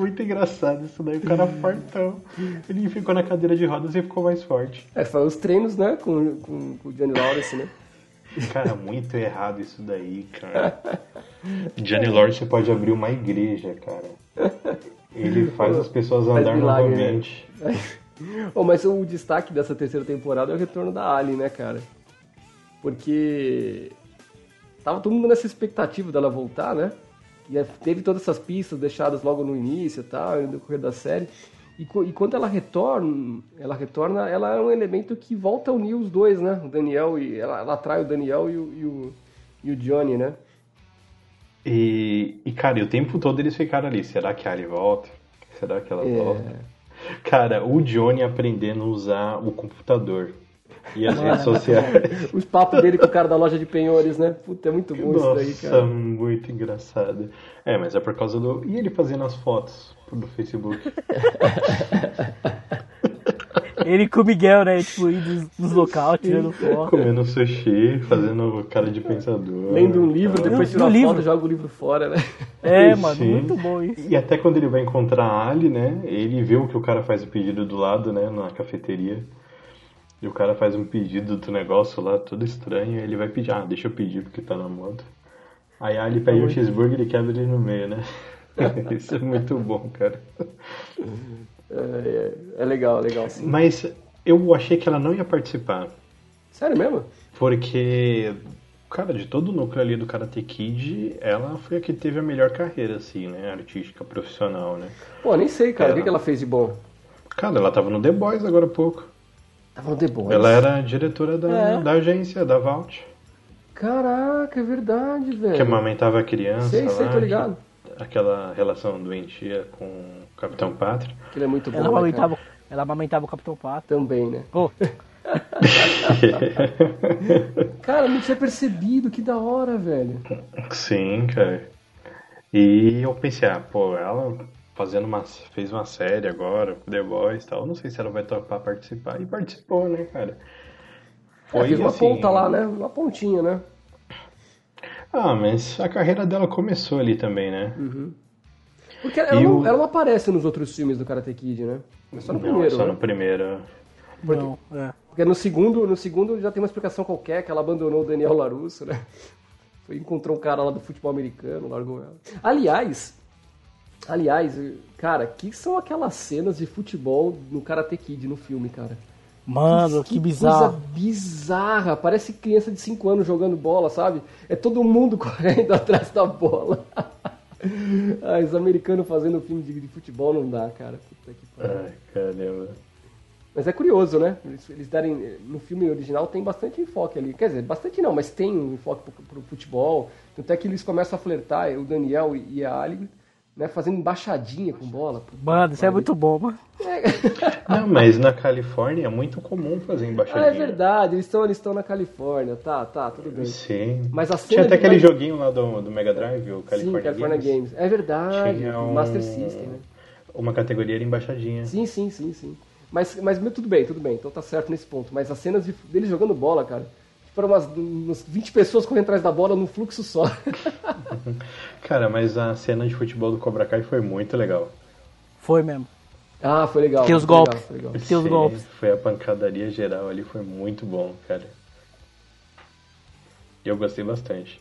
Muito engraçado isso daí, o cara fortão. Ele ficou na cadeira de rodas e ficou mais forte. É, foi os treinos, né? Com, com, com o Johnny Lawrence, né? Cara, muito errado isso daí, cara. Johnny Lawrence pode abrir uma igreja, cara. Ele faz as pessoas Faz andar milagre, né? novamente. Oh, mas o destaque dessa terceira temporada é o retorno da Ali, né, cara? Porque tava todo mundo nessa expectativa dela voltar, né? E teve todas essas pistas deixadas logo no início e tal, no decorrer da série. E, e quando ela retorna, ela retorna, ela é um elemento que volta a unir os dois, né? O Daniel e ela, ela atrai o Daniel e o, e o, e o Johnny, né? E, e, cara, e o tempo todo eles ficaram ali. Será que a Ali volta? Será que ela É. volta? Cara, o Johnny aprendendo a usar o computador e as redes sociais. Os papos dele com o cara da loja de penhores, né? Puta, é muito bom Nossa, isso daí, cara. muito engraçado. É, mas é por causa do. E ele fazendo as fotos no Facebook. Ele com o Miguel, né? Tipo, indo nos local, tirando foto. Comendo sushi, fazendo cara de pensador. Lendo um livro, Então, depois tira uma livro. foto joga o livro fora, né? É, mano, Sim. muito bom isso. E até quando ele vai encontrar a Ali, né? Ele vê o que o cara faz o pedido do lado, né? Na cafeteria. E o cara faz um pedido do negócio lá, tudo estranho. E ele vai pedir, ah, deixa eu pedir porque tá na moda. Aí a Ali pede um cheeseburger e ele quebra ele no meio, né? Isso é muito bom, cara. É, é, é legal, é legal, sim. Mas eu achei que ela não ia participar. Sério mesmo? Porque, cara, de todo o núcleo ali do Karate Kid, ela foi a que teve a melhor carreira, assim, né? Artística, profissional, né? Pô, nem sei, cara. O que, que ela fez de bom? Cara, ela tava no The Boys agora há pouco. Tava no The Boys. Ela era diretora da, É. da agência, da Vault. Caraca, é verdade, velho. Que amamentava a criança Sei, sei, lá, tô ligado. Aquela relação doentia com o Capitão Pátria. Que ele é muito bom, Ela né, amamentava, ela amamentava o Capitão cara? Também, né? Pô, Cara, não tinha percebido, que da hora, velho. Sim, cara. E eu pensei, ah, pô, ela fazendo uma, fez uma série agora, com The Boys e tal. Não sei se ela vai topar participar. E participou, né, cara? Ela fez uma assim, ponta lá, né? Uma pontinha, né? Ah, mas a carreira dela começou ali também, né? Porque ela, não, o- ela não aparece nos outros filmes do Karate Kid, né? É só no Não, primeiro, é só né? no primeiro. não, é. Porque no segundo, no segundo já tem uma explicação qualquer, que ela abandonou o Daniel Larusso, né? Foi, encontrou um cara lá do futebol americano, largou ela. Aliás, aliás, cara, que são aquelas cenas de futebol no Karate Kid, no filme, cara? Mano, que, bizarro. coisa bizarra. Parece criança de 5 anos jogando bola, sabe? É todo mundo correndo atrás da bola. ah, os americanos fazendo filme de, de futebol não dá, cara. Puta que pariu. Ai, caramba. Mas é curioso, né? Eles, eles darem. No filme original tem bastante enfoque ali. Quer dizer, bastante não, mas tem um enfoque pro, pro futebol. Tanto é que eles começam a flertar, o Daniel e a Ali, né? Fazendo embaixadinha com bola. Mano, isso é muito bom, mano. Não, mas na Califórnia é muito comum fazer Ah, embaixadinha. é verdade, eles estão eles estão na Califórnia. Tá, tá, tudo bem. Sim. Mas a cena Tinha até aquele mais- joguinho lá do, do Mega Drive, o Sim, California, California Games. Games. É verdade, Tinha o um- Master System, né? Uma categoria era embaixadinha. Sim, sim, sim, sim. Mas, mas tudo bem, tudo bem. Então tá certo nesse ponto. Mas as cenas de, deles jogando bola, cara, foram umas, umas 20 pessoas correndo atrás da bola num fluxo só. Cara, mas a cena de futebol do Cobra Kai foi muito legal. Foi mesmo. ah, foi legal. Tem os legal, golpes. foi legal. Tem os Sim, golpes. Foi a pancadaria geral ali, foi muito bom, cara. E eu gostei bastante.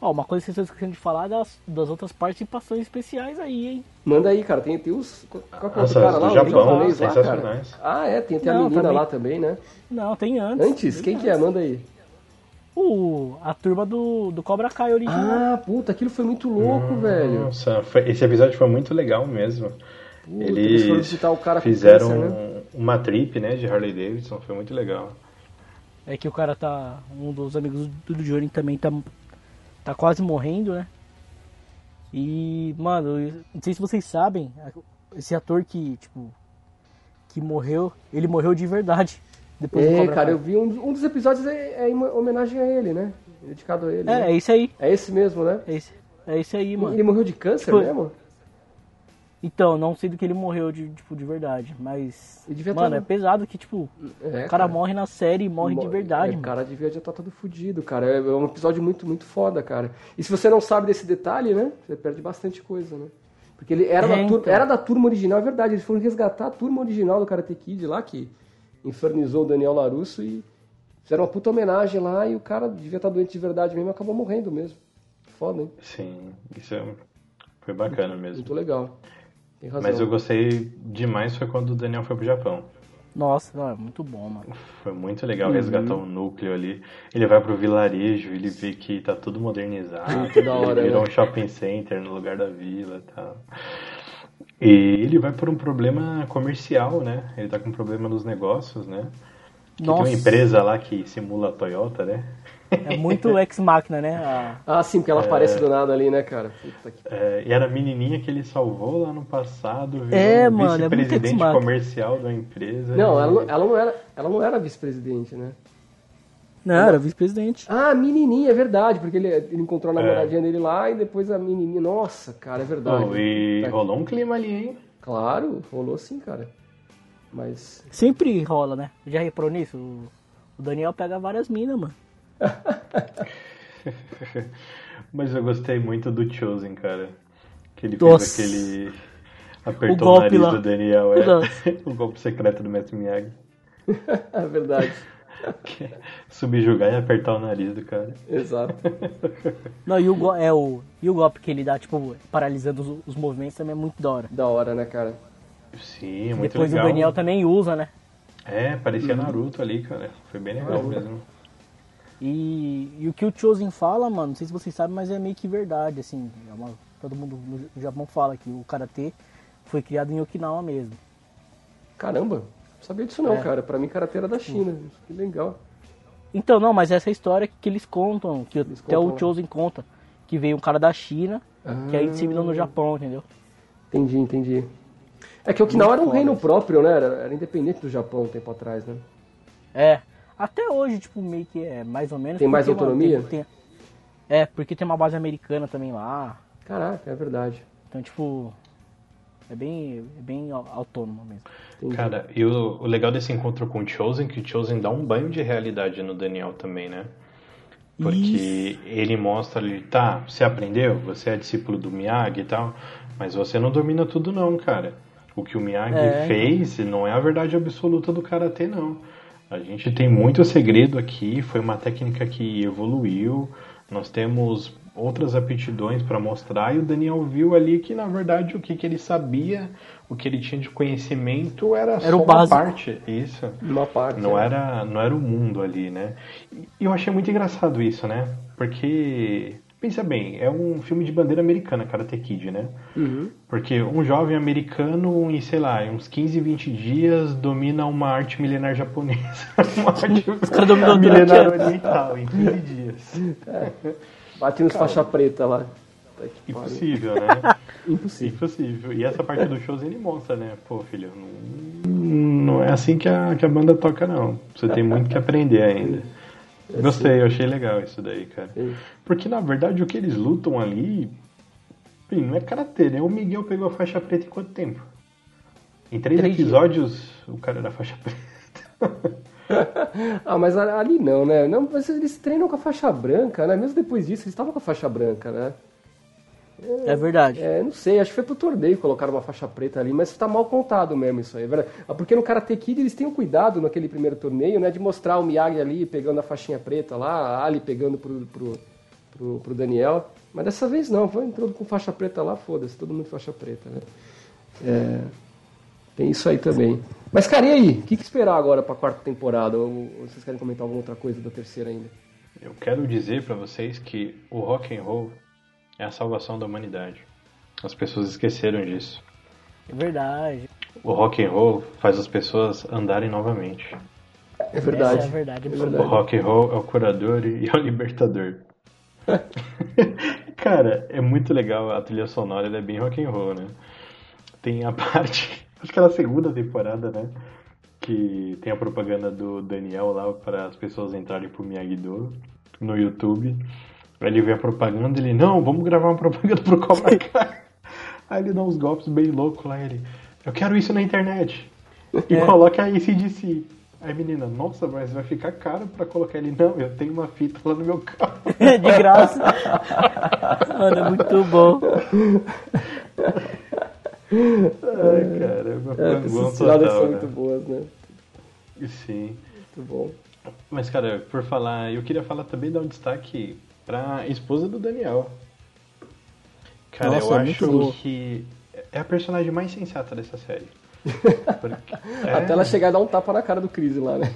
Ó, uma coisa que vocês estão esquecendo de falar é das, das outras participações especiais aí, hein? Manda aí, cara. Tem, tem os. Qual é o cara lá? Japão, lá, cara? sensacionais. Ah, é. Tem, tem a Não, menina também. lá também, né? Não, tem antes. Antes? Quem que é? Manda aí. O, a turma do, do Cobra Kai original. Ah, puta, aquilo foi muito louco, velho. Nossa, foi- esse episódio foi muito legal mesmo. Puta, eles Eles visitar o cara com fizeram câncer, né? uma trip, né, de Harley Davidson, foi muito legal. É que o cara tá. Um dos amigos do Johnny também tá. Tá quase morrendo, né? E, mano, não sei se vocês sabem, esse ator que, tipo. Que morreu, ele morreu de verdade. Depois É, cara, eu vi um, um dos episódios é, é em homenagem a ele, né? Dedicado a ele. É, né? é isso aí. É esse mesmo, né? É esse, é esse aí, mano. Ele morreu de câncer Tipo, mesmo? Então, não sei do que ele morreu de, tipo, de verdade, mas. Mano, tá é pesado que, tipo, É, o cara morre na série e morre de Mo- verdade, é, O cara devia já estar todo fudido, cara. É é um episódio muito, muito foda, cara. E se você não sabe desse detalhe, né? Você perde bastante coisa, né? Porque ele era, É, da, tur- então. era da turma original, é verdade. Eles foram resgatar a turma original do Karate Kid lá, que infernizou o Daniel Larusso e fizeram uma puta homenagem lá e o cara devia estar doente de verdade mesmo e acabou morrendo mesmo. Foda, hein? Sim, isso é- foi bacana mesmo. Muito legal. Tem razão. Mas eu gostei demais foi quando o Daniel foi pro Japão. Nossa, não, é muito bom, mano. Foi muito legal Uhum. resgatar o núcleo ali. Ele vai pro vilarejo, ele vê que tá tudo modernizado. Muito da hora, ele virou né? um shopping center no lugar da vila e tal. E ele vai por um problema comercial, né? Ele tá com um problema nos negócios, né? Que Nossa. tem uma empresa lá que simula a Toyota, né? É muito ex-máquina, né? A... Ah, sim, porque ela é... aparece do nada ali, né, cara? É, e era a menininha que ele salvou lá no passado, virou é, mano, é vice-presidente é comercial da empresa. Não, e... ela, não, ela, não era, ela não era vice-presidente, né? Não, era vice-presidente. Ah, a menininha, é verdade, porque ele, ele encontrou a é. namoradinha é. dele lá e depois a menininha. Nossa, cara, é verdade. Oh, e tá rolou um clima ali, hein? Claro, rolou sim, cara. Mas. Sempre rola, né? Já reparou nisso? O Daniel pega várias minas, mano. Mas eu gostei muito do Chosen, cara. Que ele Nossa. fez aquele. Apertou o, o nariz lá. do Daniel, é. o golpe secreto do Mestre Miyagi. é verdade. Subjugar e apertar o nariz do cara. Exato. Não, e o, é, o, e o golpe que ele dá, tipo, paralisando os, os movimentos também é muito da hora. Da hora, né, cara? Sim, é muito Depois legal. o Daniel também usa, né? É, parecia uhum. Naruto ali, cara. Foi bem legal uhum. mesmo. E, e, o que o Chosen fala, mano, não sei se vocês sabem, mas é meio que verdade, assim. É uma, todo mundo no Japão fala que o Karatê foi criado em Okinawa mesmo. Caramba, não sabia disso não, é. cara. Pra mim, Karatê era da China. Que legal. Então, não, mas essa é a história que eles contam, que eles até contam, o Chosen conta. Que veio um cara da China, ah. que aí disseminou no Japão, entendeu? Entendi, entendi. É que Okinawa era um reino próprio, né? Era, era, independente do Japão um tempo atrás, né? É. Até hoje, tipo, meio que é mais ou menos. Tem mais autonomia? Uma, tem, é, porque tem uma base americana também lá. Caraca, é verdade. Então, tipo, é bem, é bem autônomo mesmo. Entendi. Cara, e o, o, legal desse encontro com o Chosen, que o Chosen dá um banho de realidade no Daniel também, né? Porque Isso. ele mostra ali, tá, você aprendeu, você é discípulo do Miyagi e tal, mas você não domina tudo não, cara. O que o Miyagi é. fez não é a verdade absoluta do karatê, não. A gente tem muito segredo aqui, foi uma técnica que evoluiu, nós temos outras aptidões para mostrar e o Daniel viu ali que na verdade o que, que ele sabia, o que ele tinha de conhecimento era, era só uma parte, isso. Uma parte. Não é. era, não era o mundo ali, né? E eu achei muito engraçado isso, né? Porque Pensa bem, é um filme de bandeira americana, Karate Kid, né? Uhum. Porque um jovem americano, em sei lá, em uns 15, 20 dias, domina uma arte milenar japonesa. uma arte Os caras dominam milenar oriental, em 15 dias. É. Bate nos faixa preta lá. Impossível, né? Impossível. Impossível. E essa parte do show ele mostra, né? Pô, filho, não, não é assim que a, que a banda toca, não. Você tem muito que aprender ainda. Gostei, eu achei legal isso daí, cara. Porque na verdade o que eles lutam ali. não é karatê, né? O Miguel pegou a faixa preta em quanto tempo? Em três, três episódios dias. o cara era faixa preta. ah, mas ali não, né? Não, mas eles treinam com a faixa branca, né? Mesmo depois disso, eles estavam com a faixa branca, né? É, verdade. É, não sei, acho que foi pro torneio colocar uma faixa preta ali, mas tá mal contado mesmo isso aí. É ah, porque no Karate Kid eles têm um cuidado naquele primeiro torneio, né, de mostrar o Miyagi ali pegando a faixinha preta lá, a Ali pegando pro, pro, pro, pro Daniel. Mas dessa vez não, foi entrando com faixa preta lá, foda-se, todo mundo faixa preta, né? É, tem isso aí também. Mas, cara, e aí? O que, que esperar agora pra quarta temporada? Ou, ou vocês querem comentar alguma outra coisa da terceira ainda? Eu quero dizer para vocês que o rock and roll é a salvação da humanidade. As pessoas esqueceram disso. É verdade. O rock and roll faz as pessoas andarem novamente. É verdade. Essa é a verdade. É verdade. O rock and roll é o curador e é o libertador. Cara, é muito legal a trilha sonora, ela é bem rock and roll, né? Tem a parte, acho que é na segunda temporada, né? Que tem a propaganda do Daniel lá para as pessoas entrarem pro Miyagi-Do no YouTube. Ele vê a propaganda ele, não, vamos gravar uma propaganda pro Cobra Kai. Aí ele dá uns golpes bem loucos lá, ele, eu quero isso na internet. E é. coloca a ACDC. Aí menina, nossa, mas vai ficar caro pra colocar ele. Não, eu tenho uma fita lá no meu carro. De graça. Mano, é muito bom. Ai, caramba. É, essas tiradas são né? muito boas, né? Sim. Muito bom. Mas, cara, por falar, eu queria falar também, dar um destaque pra esposa do Daniel. Cara, Nossa, eu é acho que é a personagem mais sensata dessa série. Porque, é... Até ela chegar e dar um tapa na cara do Chris lá, né?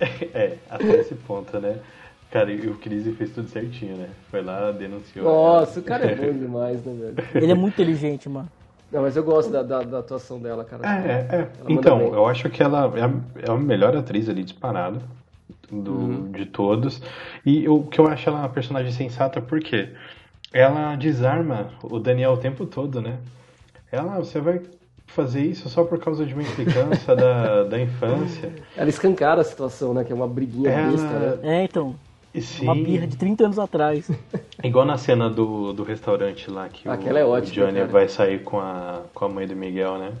é, até esse ponto, né? Cara, e o Chris fez tudo certinho, né? Foi lá, denunciou. Nossa, o cara é bom demais, né, velho? Ele é muito inteligente, mano. Não, mas eu gosto da, da, da atuação dela, cara. É, é. Então, eu acho que ela é a, é a melhor atriz ali disparada do, uhum. de todos. E o que eu acho ela uma personagem sensata porque ela desarma o Daniel o tempo todo, né? Ela, você vai fazer isso só por causa de uma implicância da, da infância. Ela escancara a situação, né? Que é uma briguinha ela... besta, né? É, então. Sim. Uma birra de 30 anos atrás. Igual na cena do, do restaurante lá, que Aquela o, é ótima, o Johnny cara. vai sair com a, com a mãe do Miguel, né?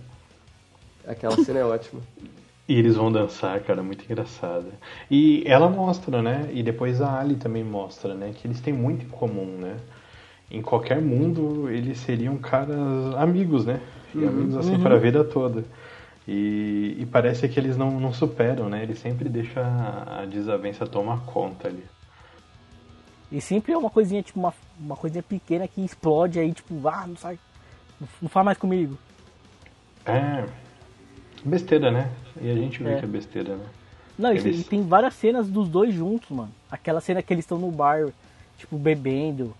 Aquela cena é ótima. E eles vão dançar, cara, muito engraçada. E ela mostra, né? E depois a Ali também mostra, né? Que eles têm muito em comum, né? Em qualquer mundo, eles seriam caras amigos, né? E uhum. amigos assim uhum. para a vida toda. E, e, parece que eles não, não superam, né? Eles sempre deixam a, a desavença tomar conta ali. E sempre é uma coisinha, tipo, uma, uma coisinha pequena que explode aí, tipo, ah, não sai. Não fala mais comigo. É. Besteira, né? E a gente vê é. que é besteira, né? Não, eles... e tem várias cenas dos dois juntos, mano. Aquela cena que eles estão no bar, tipo, bebendo.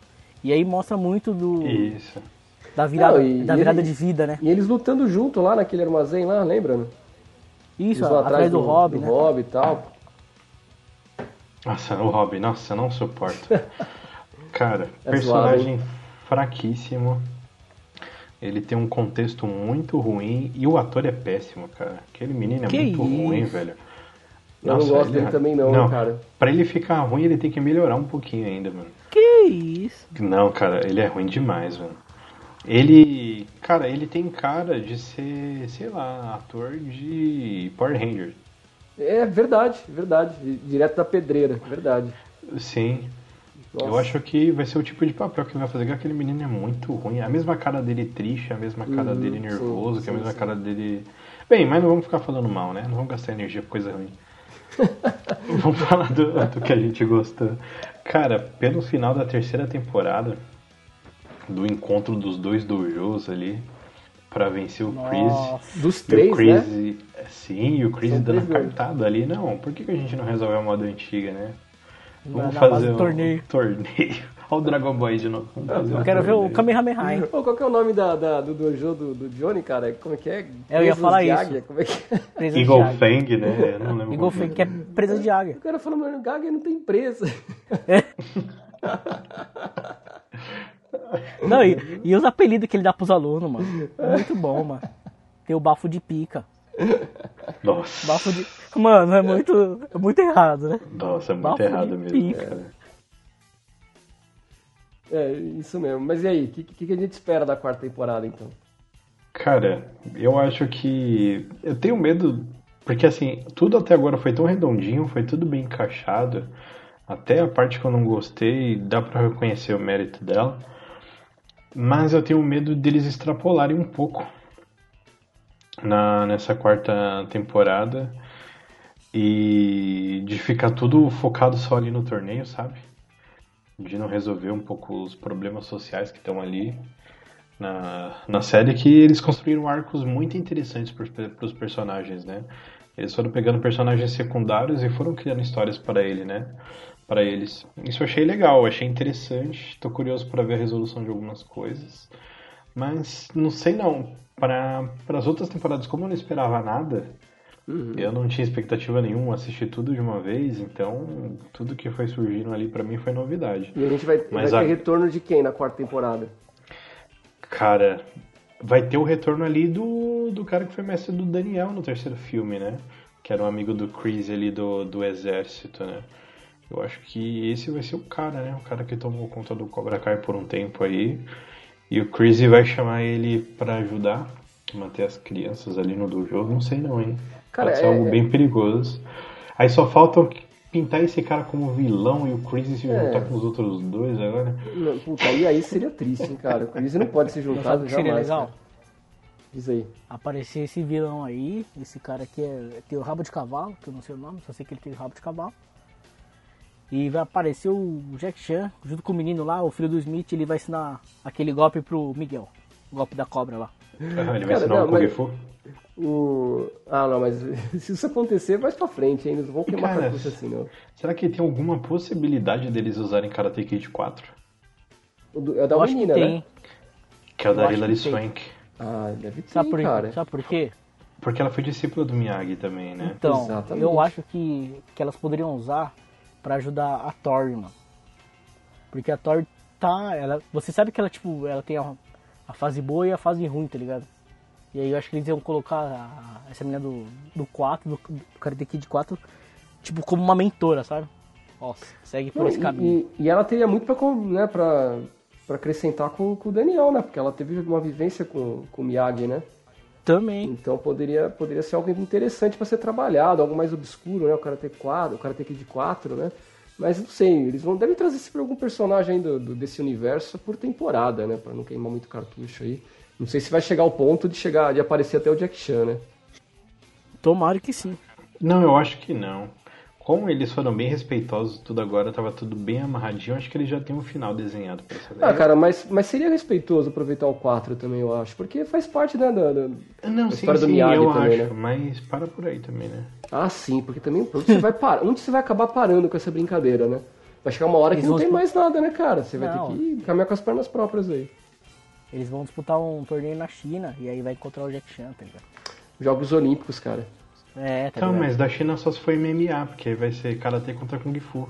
E aí mostra muito do. Isso. Da virada, não, e, da virada ele, de vida, né? E eles lutando junto lá naquele armazém lá, lembra? Né? Isso, atrás, atrás do, do Rob, do né? Rob e tal. Nossa, o Rob, nossa, não suporto. Cara, é personagem suave, fraquíssimo. Ele tem um contexto muito ruim e o ator é péssimo, cara. Aquele menino é que muito isso? ruim, velho. Eu nossa, não gosto dele é... também não, não, cara. Pra ele ficar ruim, ele tem que melhorar um pouquinho ainda, mano. Que isso? Não, cara, ele é ruim demais, mano. Ele, cara, ele tem cara de ser, sei lá, ator de Power Rangers. É verdade, verdade. Direto da pedreira, verdade. Sim. Nossa. Eu acho que vai ser o tipo de papel que ele vai fazer, que aquele menino é muito ruim. A mesma cara dele triste, a mesma cara uhum, dele nervoso, sim, que a mesma sim. cara dele. Bem, mas não vamos ficar falando mal, né? Não vamos gastar energia por coisa ruim. vamos falar do, do que a gente gostou. Cara, pelo final da terceira temporada, do encontro dos dois dojos ali, para vencer o Chris. Dos três, o Chris, né? Sim, e o Chris São dando cartada ali. Não, por que, que a gente não resolve a moda antiga, né? Vamos fazer um torneio. torneio. Olha o Dragon Boy de novo. Eu um quero ver o Kamehameha. Oh, qual que é o nome da, da do dojo do, do, Johnny, cara? Como é que é? É, eu ia falar isso. Águia? Como é que é? Eagle Fang, né? Eu não lembro. Eagle Fang, que é presa de águia. O cara falou, mano, águia não tem presa. É. Não, e, e os apelidos que ele dá pros alunos, mano. É muito bom, mano. Tem o bafo de pica. Nossa. Bafo de. Mano, é muito, é muito errado, né? Nossa, é muito bafo errado mesmo. Cara. É, isso mesmo. Mas e aí, o que, que a gente espera da quarta temporada então? Cara, eu acho que. Eu tenho medo. Porque assim, tudo até agora foi tão redondinho, foi tudo bem encaixado. Até a parte que eu não gostei, dá para reconhecer o mérito dela. Mas eu tenho medo deles extrapolarem um pouco na, nessa quarta temporada e de ficar tudo focado só ali no torneio, sabe? De não resolver um pouco os problemas sociais que estão ali na, na série, que eles construíram arcos muito interessantes para os personagens, né? Eles foram pegando personagens secundários e foram criando histórias para ele, né? Para eles. Isso eu achei legal, achei interessante. Tô curioso para ver a resolução de algumas coisas. Mas não sei não. Para as outras temporadas, como eu não esperava nada, uhum. eu não tinha expectativa nenhuma, assisti tudo de uma vez, então tudo que foi surgindo ali para mim foi novidade. E a gente vai, Mas vai ter a... retorno de quem na quarta temporada? Cara, vai ter o retorno ali do, do cara que foi mestre do Daniel no terceiro filme, né? Que era um amigo do Chris ali do, do exército, né? Eu acho que esse vai ser o cara, né? O cara que tomou conta do Cobra Kai por um tempo aí. E o Crazy vai chamar ele para ajudar a manter as crianças ali no dojo. Não sei não, hein? Cara, Pode ser é... algo bem perigoso. Aí só falta pintar esse cara como vilão e o Crazy se juntar é. com os outros dois agora. Não, puta, e aí seria triste, hein, cara? O Crazy não pode se juntar jamais. Seria legal? Cara. Diz aí. Aparecer esse vilão aí, esse cara que é, tem o rabo de cavalo, que eu não sei o nome, só sei que ele tem o rabo de cavalo. E vai aparecer o Jack Chan junto com o menino lá, o filho do Smith, ele vai ensinar aquele golpe pro Miguel. O golpe da cobra lá. Ah, ele vai ensinar não, o Kung Fu? O... Ah, não, mas se isso acontecer, vai pra frente, hein? Eles vão queimar Cara, assim, não. Será que tem alguma possibilidade deles usarem Karate Kid 4? O do, é da menina, né? Que é o da Hilary Swank. Ah, deve ter, Sabe por, cara. sabe por quê? Porque ela foi discípula do Miyagi também, né? Então, Exatamente. eu acho que, que elas poderiam usar pra ajudar a Thor, mano. Porque a Thor tá. Ela, você sabe que ela, tipo, ela tem a, a fase boa e a fase ruim, tá ligado? E aí eu acho que eles iam colocar a- essa menina do, do 4, do, do Karate Kid 4, tipo, como uma mentora, sabe? Nossa, segue por Não, esse e- caminho. E, e ela teria muito pra, com- né, pra, pra acrescentar com, com o Daniel, né? Porque ela teve uma vivência com, com o Miyagi, né? Também. Então poderia, poderia ser algo interessante para ser trabalhado, algo mais obscuro, né? O Karate 4, o Karate Kid 4, né? Mas não sei, eles vão devem trazer sempre algum personagem do, do- desse universo por temporada, né? Para não queimar muito cartucho aí. Não sei se vai chegar ao ponto de chegar de aparecer até o Jack Chan, né? Tomara que sim. Não, eu acho que não. Como eles foram bem respeitosos, tudo agora tava tudo bem amarradinho, acho que eles já têm um final desenhado pra essa Ah, daí. cara, mas, mas seria respeitoso aproveitar o 4 também, eu acho. Porque faz parte, né, da... da- Não, sim, história do sim, Miyagi eu também, acho, né? mas para por aí também, né? Ah, sim, porque também onde você vai parar? Onde você vai acabar parando com essa brincadeira, né? Vai chegar uma hora que Eles não vão tem mais nada, né, cara? Você vai Não. ter que caminhar com as pernas próprias aí. Eles vão disputar um torneio na China e aí vai encontrar o Jack Chan, tá ligado? Jogos Olímpicos, cara. É, tá Então, ligado? mas da China só se for MMA, porque aí vai ser Karate contra Kung Fu.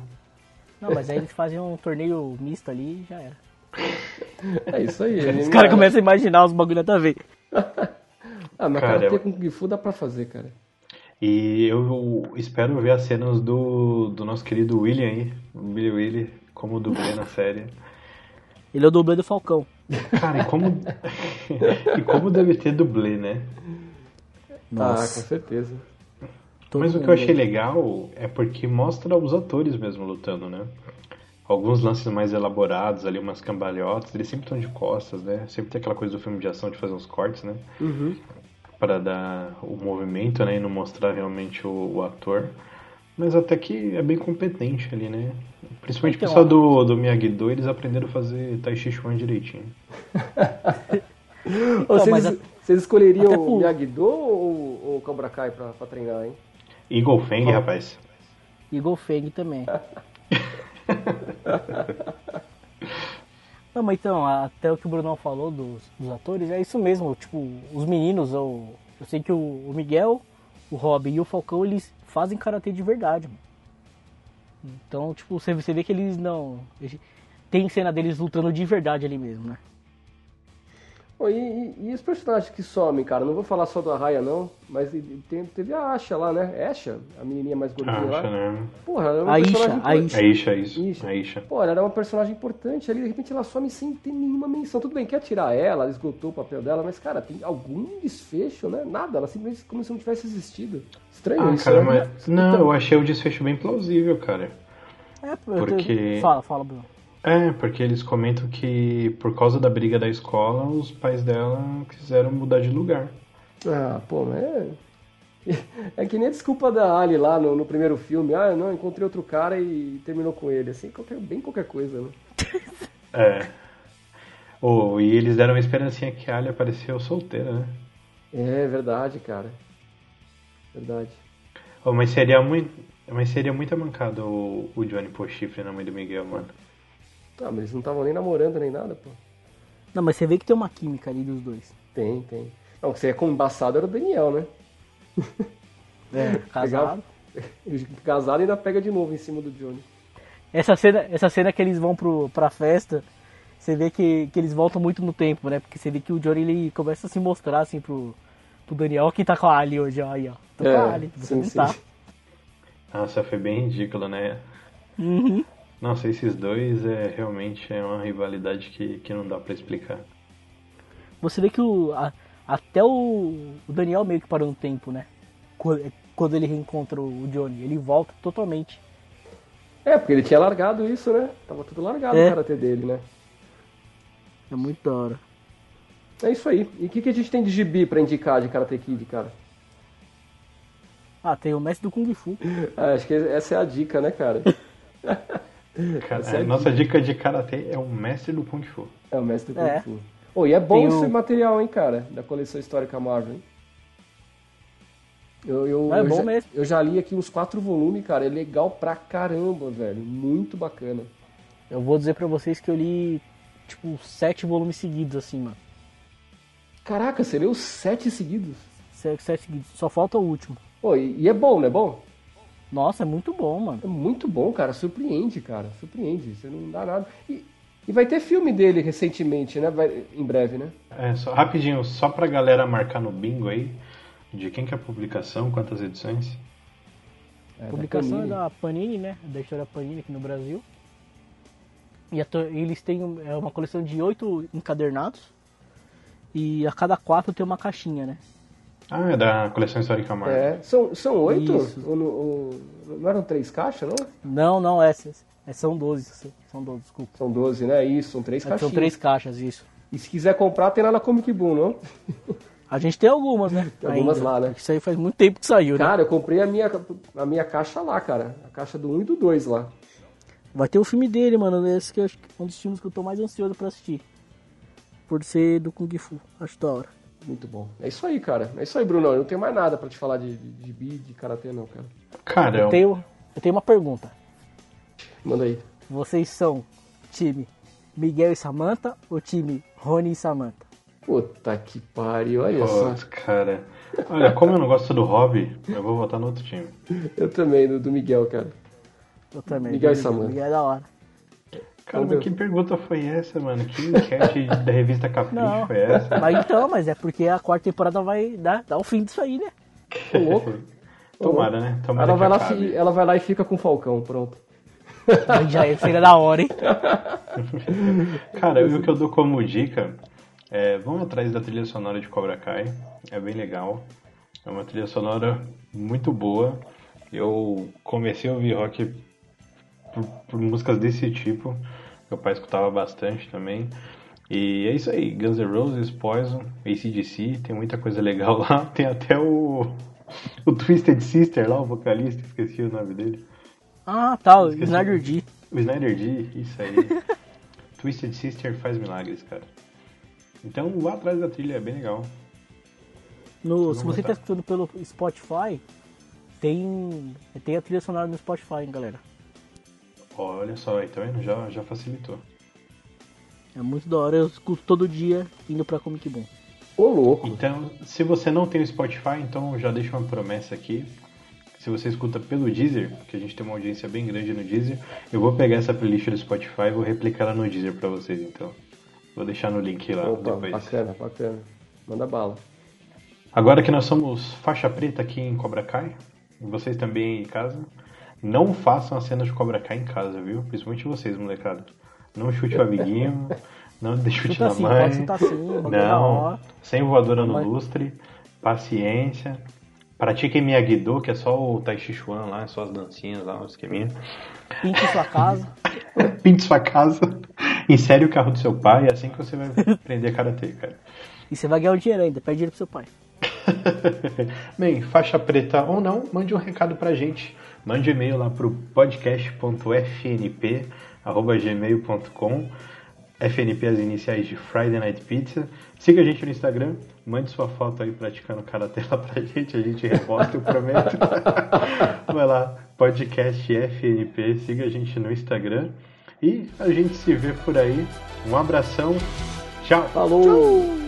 Não, mas aí eles fazem um torneio misto ali e já era. É isso aí. Os caras começam a imaginar os bagulho nada a ver. Ah, mas Cara, Karate eu- com Kung Fu dá pra fazer, cara. E eu espero ver as cenas do, do nosso querido William aí, o Billy Willy, como dublê na série. Ele é o dublê do Falcão. Cara, e como, e como deve ter dublê, né? Ah, com certeza. Todo Mas o que eu achei aí. legal é porque mostra os atores mesmo lutando, né? Alguns lances mais elaborados ali, umas cambalhotas, eles sempre estão de costas, né? Sempre tem aquela coisa do filme de ação de fazer uns cortes, né? Uhum. Para dar o movimento, né? E não mostrar realmente o, o ator. Mas até que é bem competente ali, né? Principalmente Então, o pessoal ó. do, do Miyagi-Do, eles aprenderam a fazer Tai Chi Chuan direitinho. Ô, vocês, a- vocês escolheriam até o Miyagi-Do ou o Cobra Kai pra, pra treinar, hein? Eagle Fang, rapaz. Eagle Fang também. Não, mas então, até o que o Brunão falou dos, dos atores, é isso mesmo. Tipo, os meninos, eu, eu sei que o, o Miguel, o Robin e o Falcão, eles fazem karatê de verdade, mano. Então, tipo, você, você vê que eles não. eles- Tem cena deles lutando de verdade ali mesmo, né? E, e- e os personagens que somem, cara? Não vou falar só do Arraia, não, mas tem- teve a Asha lá, né? Asha, a menininha mais gordinha Acha, lá. né? Porra, ela era uma Aisha, personagem importante. Aisha. Aisha, isso. Isha. Aisha. Pô, ela era uma personagem importante ali, de repente ela some sem ter nenhuma menção. Tudo bem, quer tirar ela, ela esgotou o papel dela, mas, cara, tem algum desfecho, né? Nada, ela simplesmente como se não tivesse existido. Estranho Ah, isso, cara, né? mas... Não, Então, eu achei o desfecho bem plausível, cara. É, Porque- Fala, fala, Bruno. É, porque eles comentam que por causa da briga da escola, os pais dela quiseram mudar de lugar. Ah, pô, mas é... É que nem a desculpa da Ali lá no, no primeiro filme. Ah, não, encontrei outro cara e terminou com ele. Assim, qualquer, bem qualquer coisa, né? É. Oh, e eles deram uma esperancinha que a Ali apareceu solteira, né? É verdade, cara. Verdade. Oh, mas seria muito. Mas seria muito mancado o, o Johnny pôr chifre na mãe do Miguel, mano. Ah, mas eles não estavam nem namorando nem nada, pô. Não, mas você vê que tem uma química ali dos dois. Tem, tem. Não, o que seria como embaçado era o Daniel, né? É, casado. Casado e ainda pega de novo em cima do Johnny. Essa cena, essa cena que eles vão pro, pra festa, você vê que, que eles voltam muito no tempo, né? Porque você vê que o Johnny ele começa a se mostrar assim pro, pro Daniel que tá com a Ali hoje, ó, aí, ó. Tô com a Ali, você É, sim, não sim. tá. Nossa, foi bem ridículo, né? Uhum. Nossa, esses dois é realmente é uma rivalidade que, que não dá pra explicar. Você vê que o, a- até o, o Daniel meio que parou no tempo, né? Quando, quando ele reencontra o Johnny, ele volta totalmente. É, porque ele tinha largado isso, né? Tava tudo largado É. o karatê dele, né? É muito da hora. É isso aí. E o que, que a gente tem de gibi pra indicar de Karate Kid, cara? Ah, tem o mestre do Kung Fu. Ah, acho que essa é a dica, né, cara? Cara, é a a nossa dica de karatê é o mestre do Kung Fu. É o mestre do Kung É. Fu. Oh, e é bom Tem esse o- material, hein, cara? Da coleção histórica Marvel, hein? Eu, eu, É eu bom já, mesmo. eu já li aqui uns quatro volumes, cara. É legal pra caramba, velho. Muito bacana. Eu vou dizer pra vocês que eu li, tipo, sete volumes seguidos, assim, mano. Caraca, você leu sete seguidos? Sete, sete seguidos. Só falta o último. Pô, e, e é bom, não é bom? Nossa, é muito bom, mano. É muito bom, cara. Surpreende, cara. Surpreende. Você não dá nada. E, e vai ter filme dele recentemente, né? Vai, em breve, né? É, só, rapidinho, só pra galera marcar no bingo aí, de quem que é a publicação, quantas edições? É, a publicação da é da Panini, né? Da história Panini aqui no Brasil. E a, eles têm é uma coleção de oito encadernados. E a cada quatro tem uma caixinha, né? Ah, é da coleção histórica Marvel. É, são, são oito? Ou, ou, não eram três caixas, não? Não, não, essas. É, são doze, são doze, desculpa. São doze, né? Isso, são três caixas. São três caixas, isso. E se quiser comprar, tem lá na Comic Boom, não? A gente tem algumas, né? Tem algumas Ainda. lá, né? Isso aí faz muito tempo que saiu, cara, né? Cara, eu comprei a minha, a minha caixa lá, cara. A caixa do 1 um e do 2 lá. Vai ter o filme dele, mano. Esse que é um dos filmes que eu tô mais ansioso pra assistir. Por ser do Kung Fu. Acho da hora. Muito bom. É isso aí, cara. É isso aí, Bruno. Eu não tenho mais nada pra te falar de, de, de bi, de karatê, não, cara. Cara, eu tenho, eu tenho uma pergunta. Manda aí. Vocês são time Miguel e Samantha ou time Rony e Samantha? Puta que pariu, olha Pô, só. cara. Olha, como eu não gosto do hobby, eu vou votar no outro time. Eu também, do, do Miguel, cara. Eu também. Miguel e Samantha. Miguel é da hora. Cara, mas que pergunta foi essa, mano? Que enquete da revista Capricho não, foi essa? Mas então, mas é porque a quarta temporada vai dar, dar o fim disso aí, né? Tô louco. Tomara, né? Tomara ela, vai lá, ela vai lá e fica com o Falcão, pronto. Já seria da hora, hein? Cara, o que eu dou como dica é vão atrás da trilha sonora de Cobra Kai. É bem legal. É uma trilha sonora muito boa. Eu comecei a ouvir rock por, por músicas desse tipo. Meu pai escutava bastante também. E é isso aí, Guns N' Roses, Poison, ACDC, tem muita coisa legal lá. Tem até o, o Twisted Sister lá, o vocalista, esqueci o nome dele. Ah, tá, o Snyder D. O Snyder D, isso aí. Twisted Sister faz milagres, cara. Então vá atrás da trilha, é bem legal. No, se você está escutando pelo Spotify, tem, tem a trilha sonora no Spotify, hein, galera. Olha só, aí, tá vendo? Já, já facilitou. É muito da hora, eu escuto todo dia indo pra Comic Boom. Ô, louco! Então, se você não tem o Spotify, então já deixo uma promessa aqui se você escuta pelo Deezer, que a gente tem uma audiência bem grande no Deezer, eu vou pegar essa playlist do Spotify e vou replicar ela no Deezer para vocês, então. Vou deixar no link lá Opa, depois. Bacana, bacana. Manda bala. Agora que nós somos faixa preta aqui em Cobra Kai, vocês também em casa, não façam a cena de Cobra Kai em casa, viu? Principalmente vocês, molecada. Não chute o amiguinho, não dê chute na assim, mãe. Assim, não, sem voadora no lustre, paciência. Pratiquem Miyagi-Do, que é só o Tai Chi Chuan lá, só as dancinhas lá, o esqueminha. Pinte sua casa. Pinte sua casa. Insere o carro do seu pai, é assim que você vai aprender Karatê, cara. E você vai ganhar o dinheiro ainda, pede dinheiro pro seu pai. Bem, faixa preta ou não, mande um recado pra gente. Mande um e-mail lá pro podcast.fnp.gmail.com FNP as iniciais de Friday Night Pizza. Siga a gente no Instagram, mande sua foto aí praticando karatela pra gente, a gente reposta, eu prometo. Vai lá, podcast FNP, siga a gente no Instagram e a gente se vê por aí. Um abração, tchau! Falou! Tchau.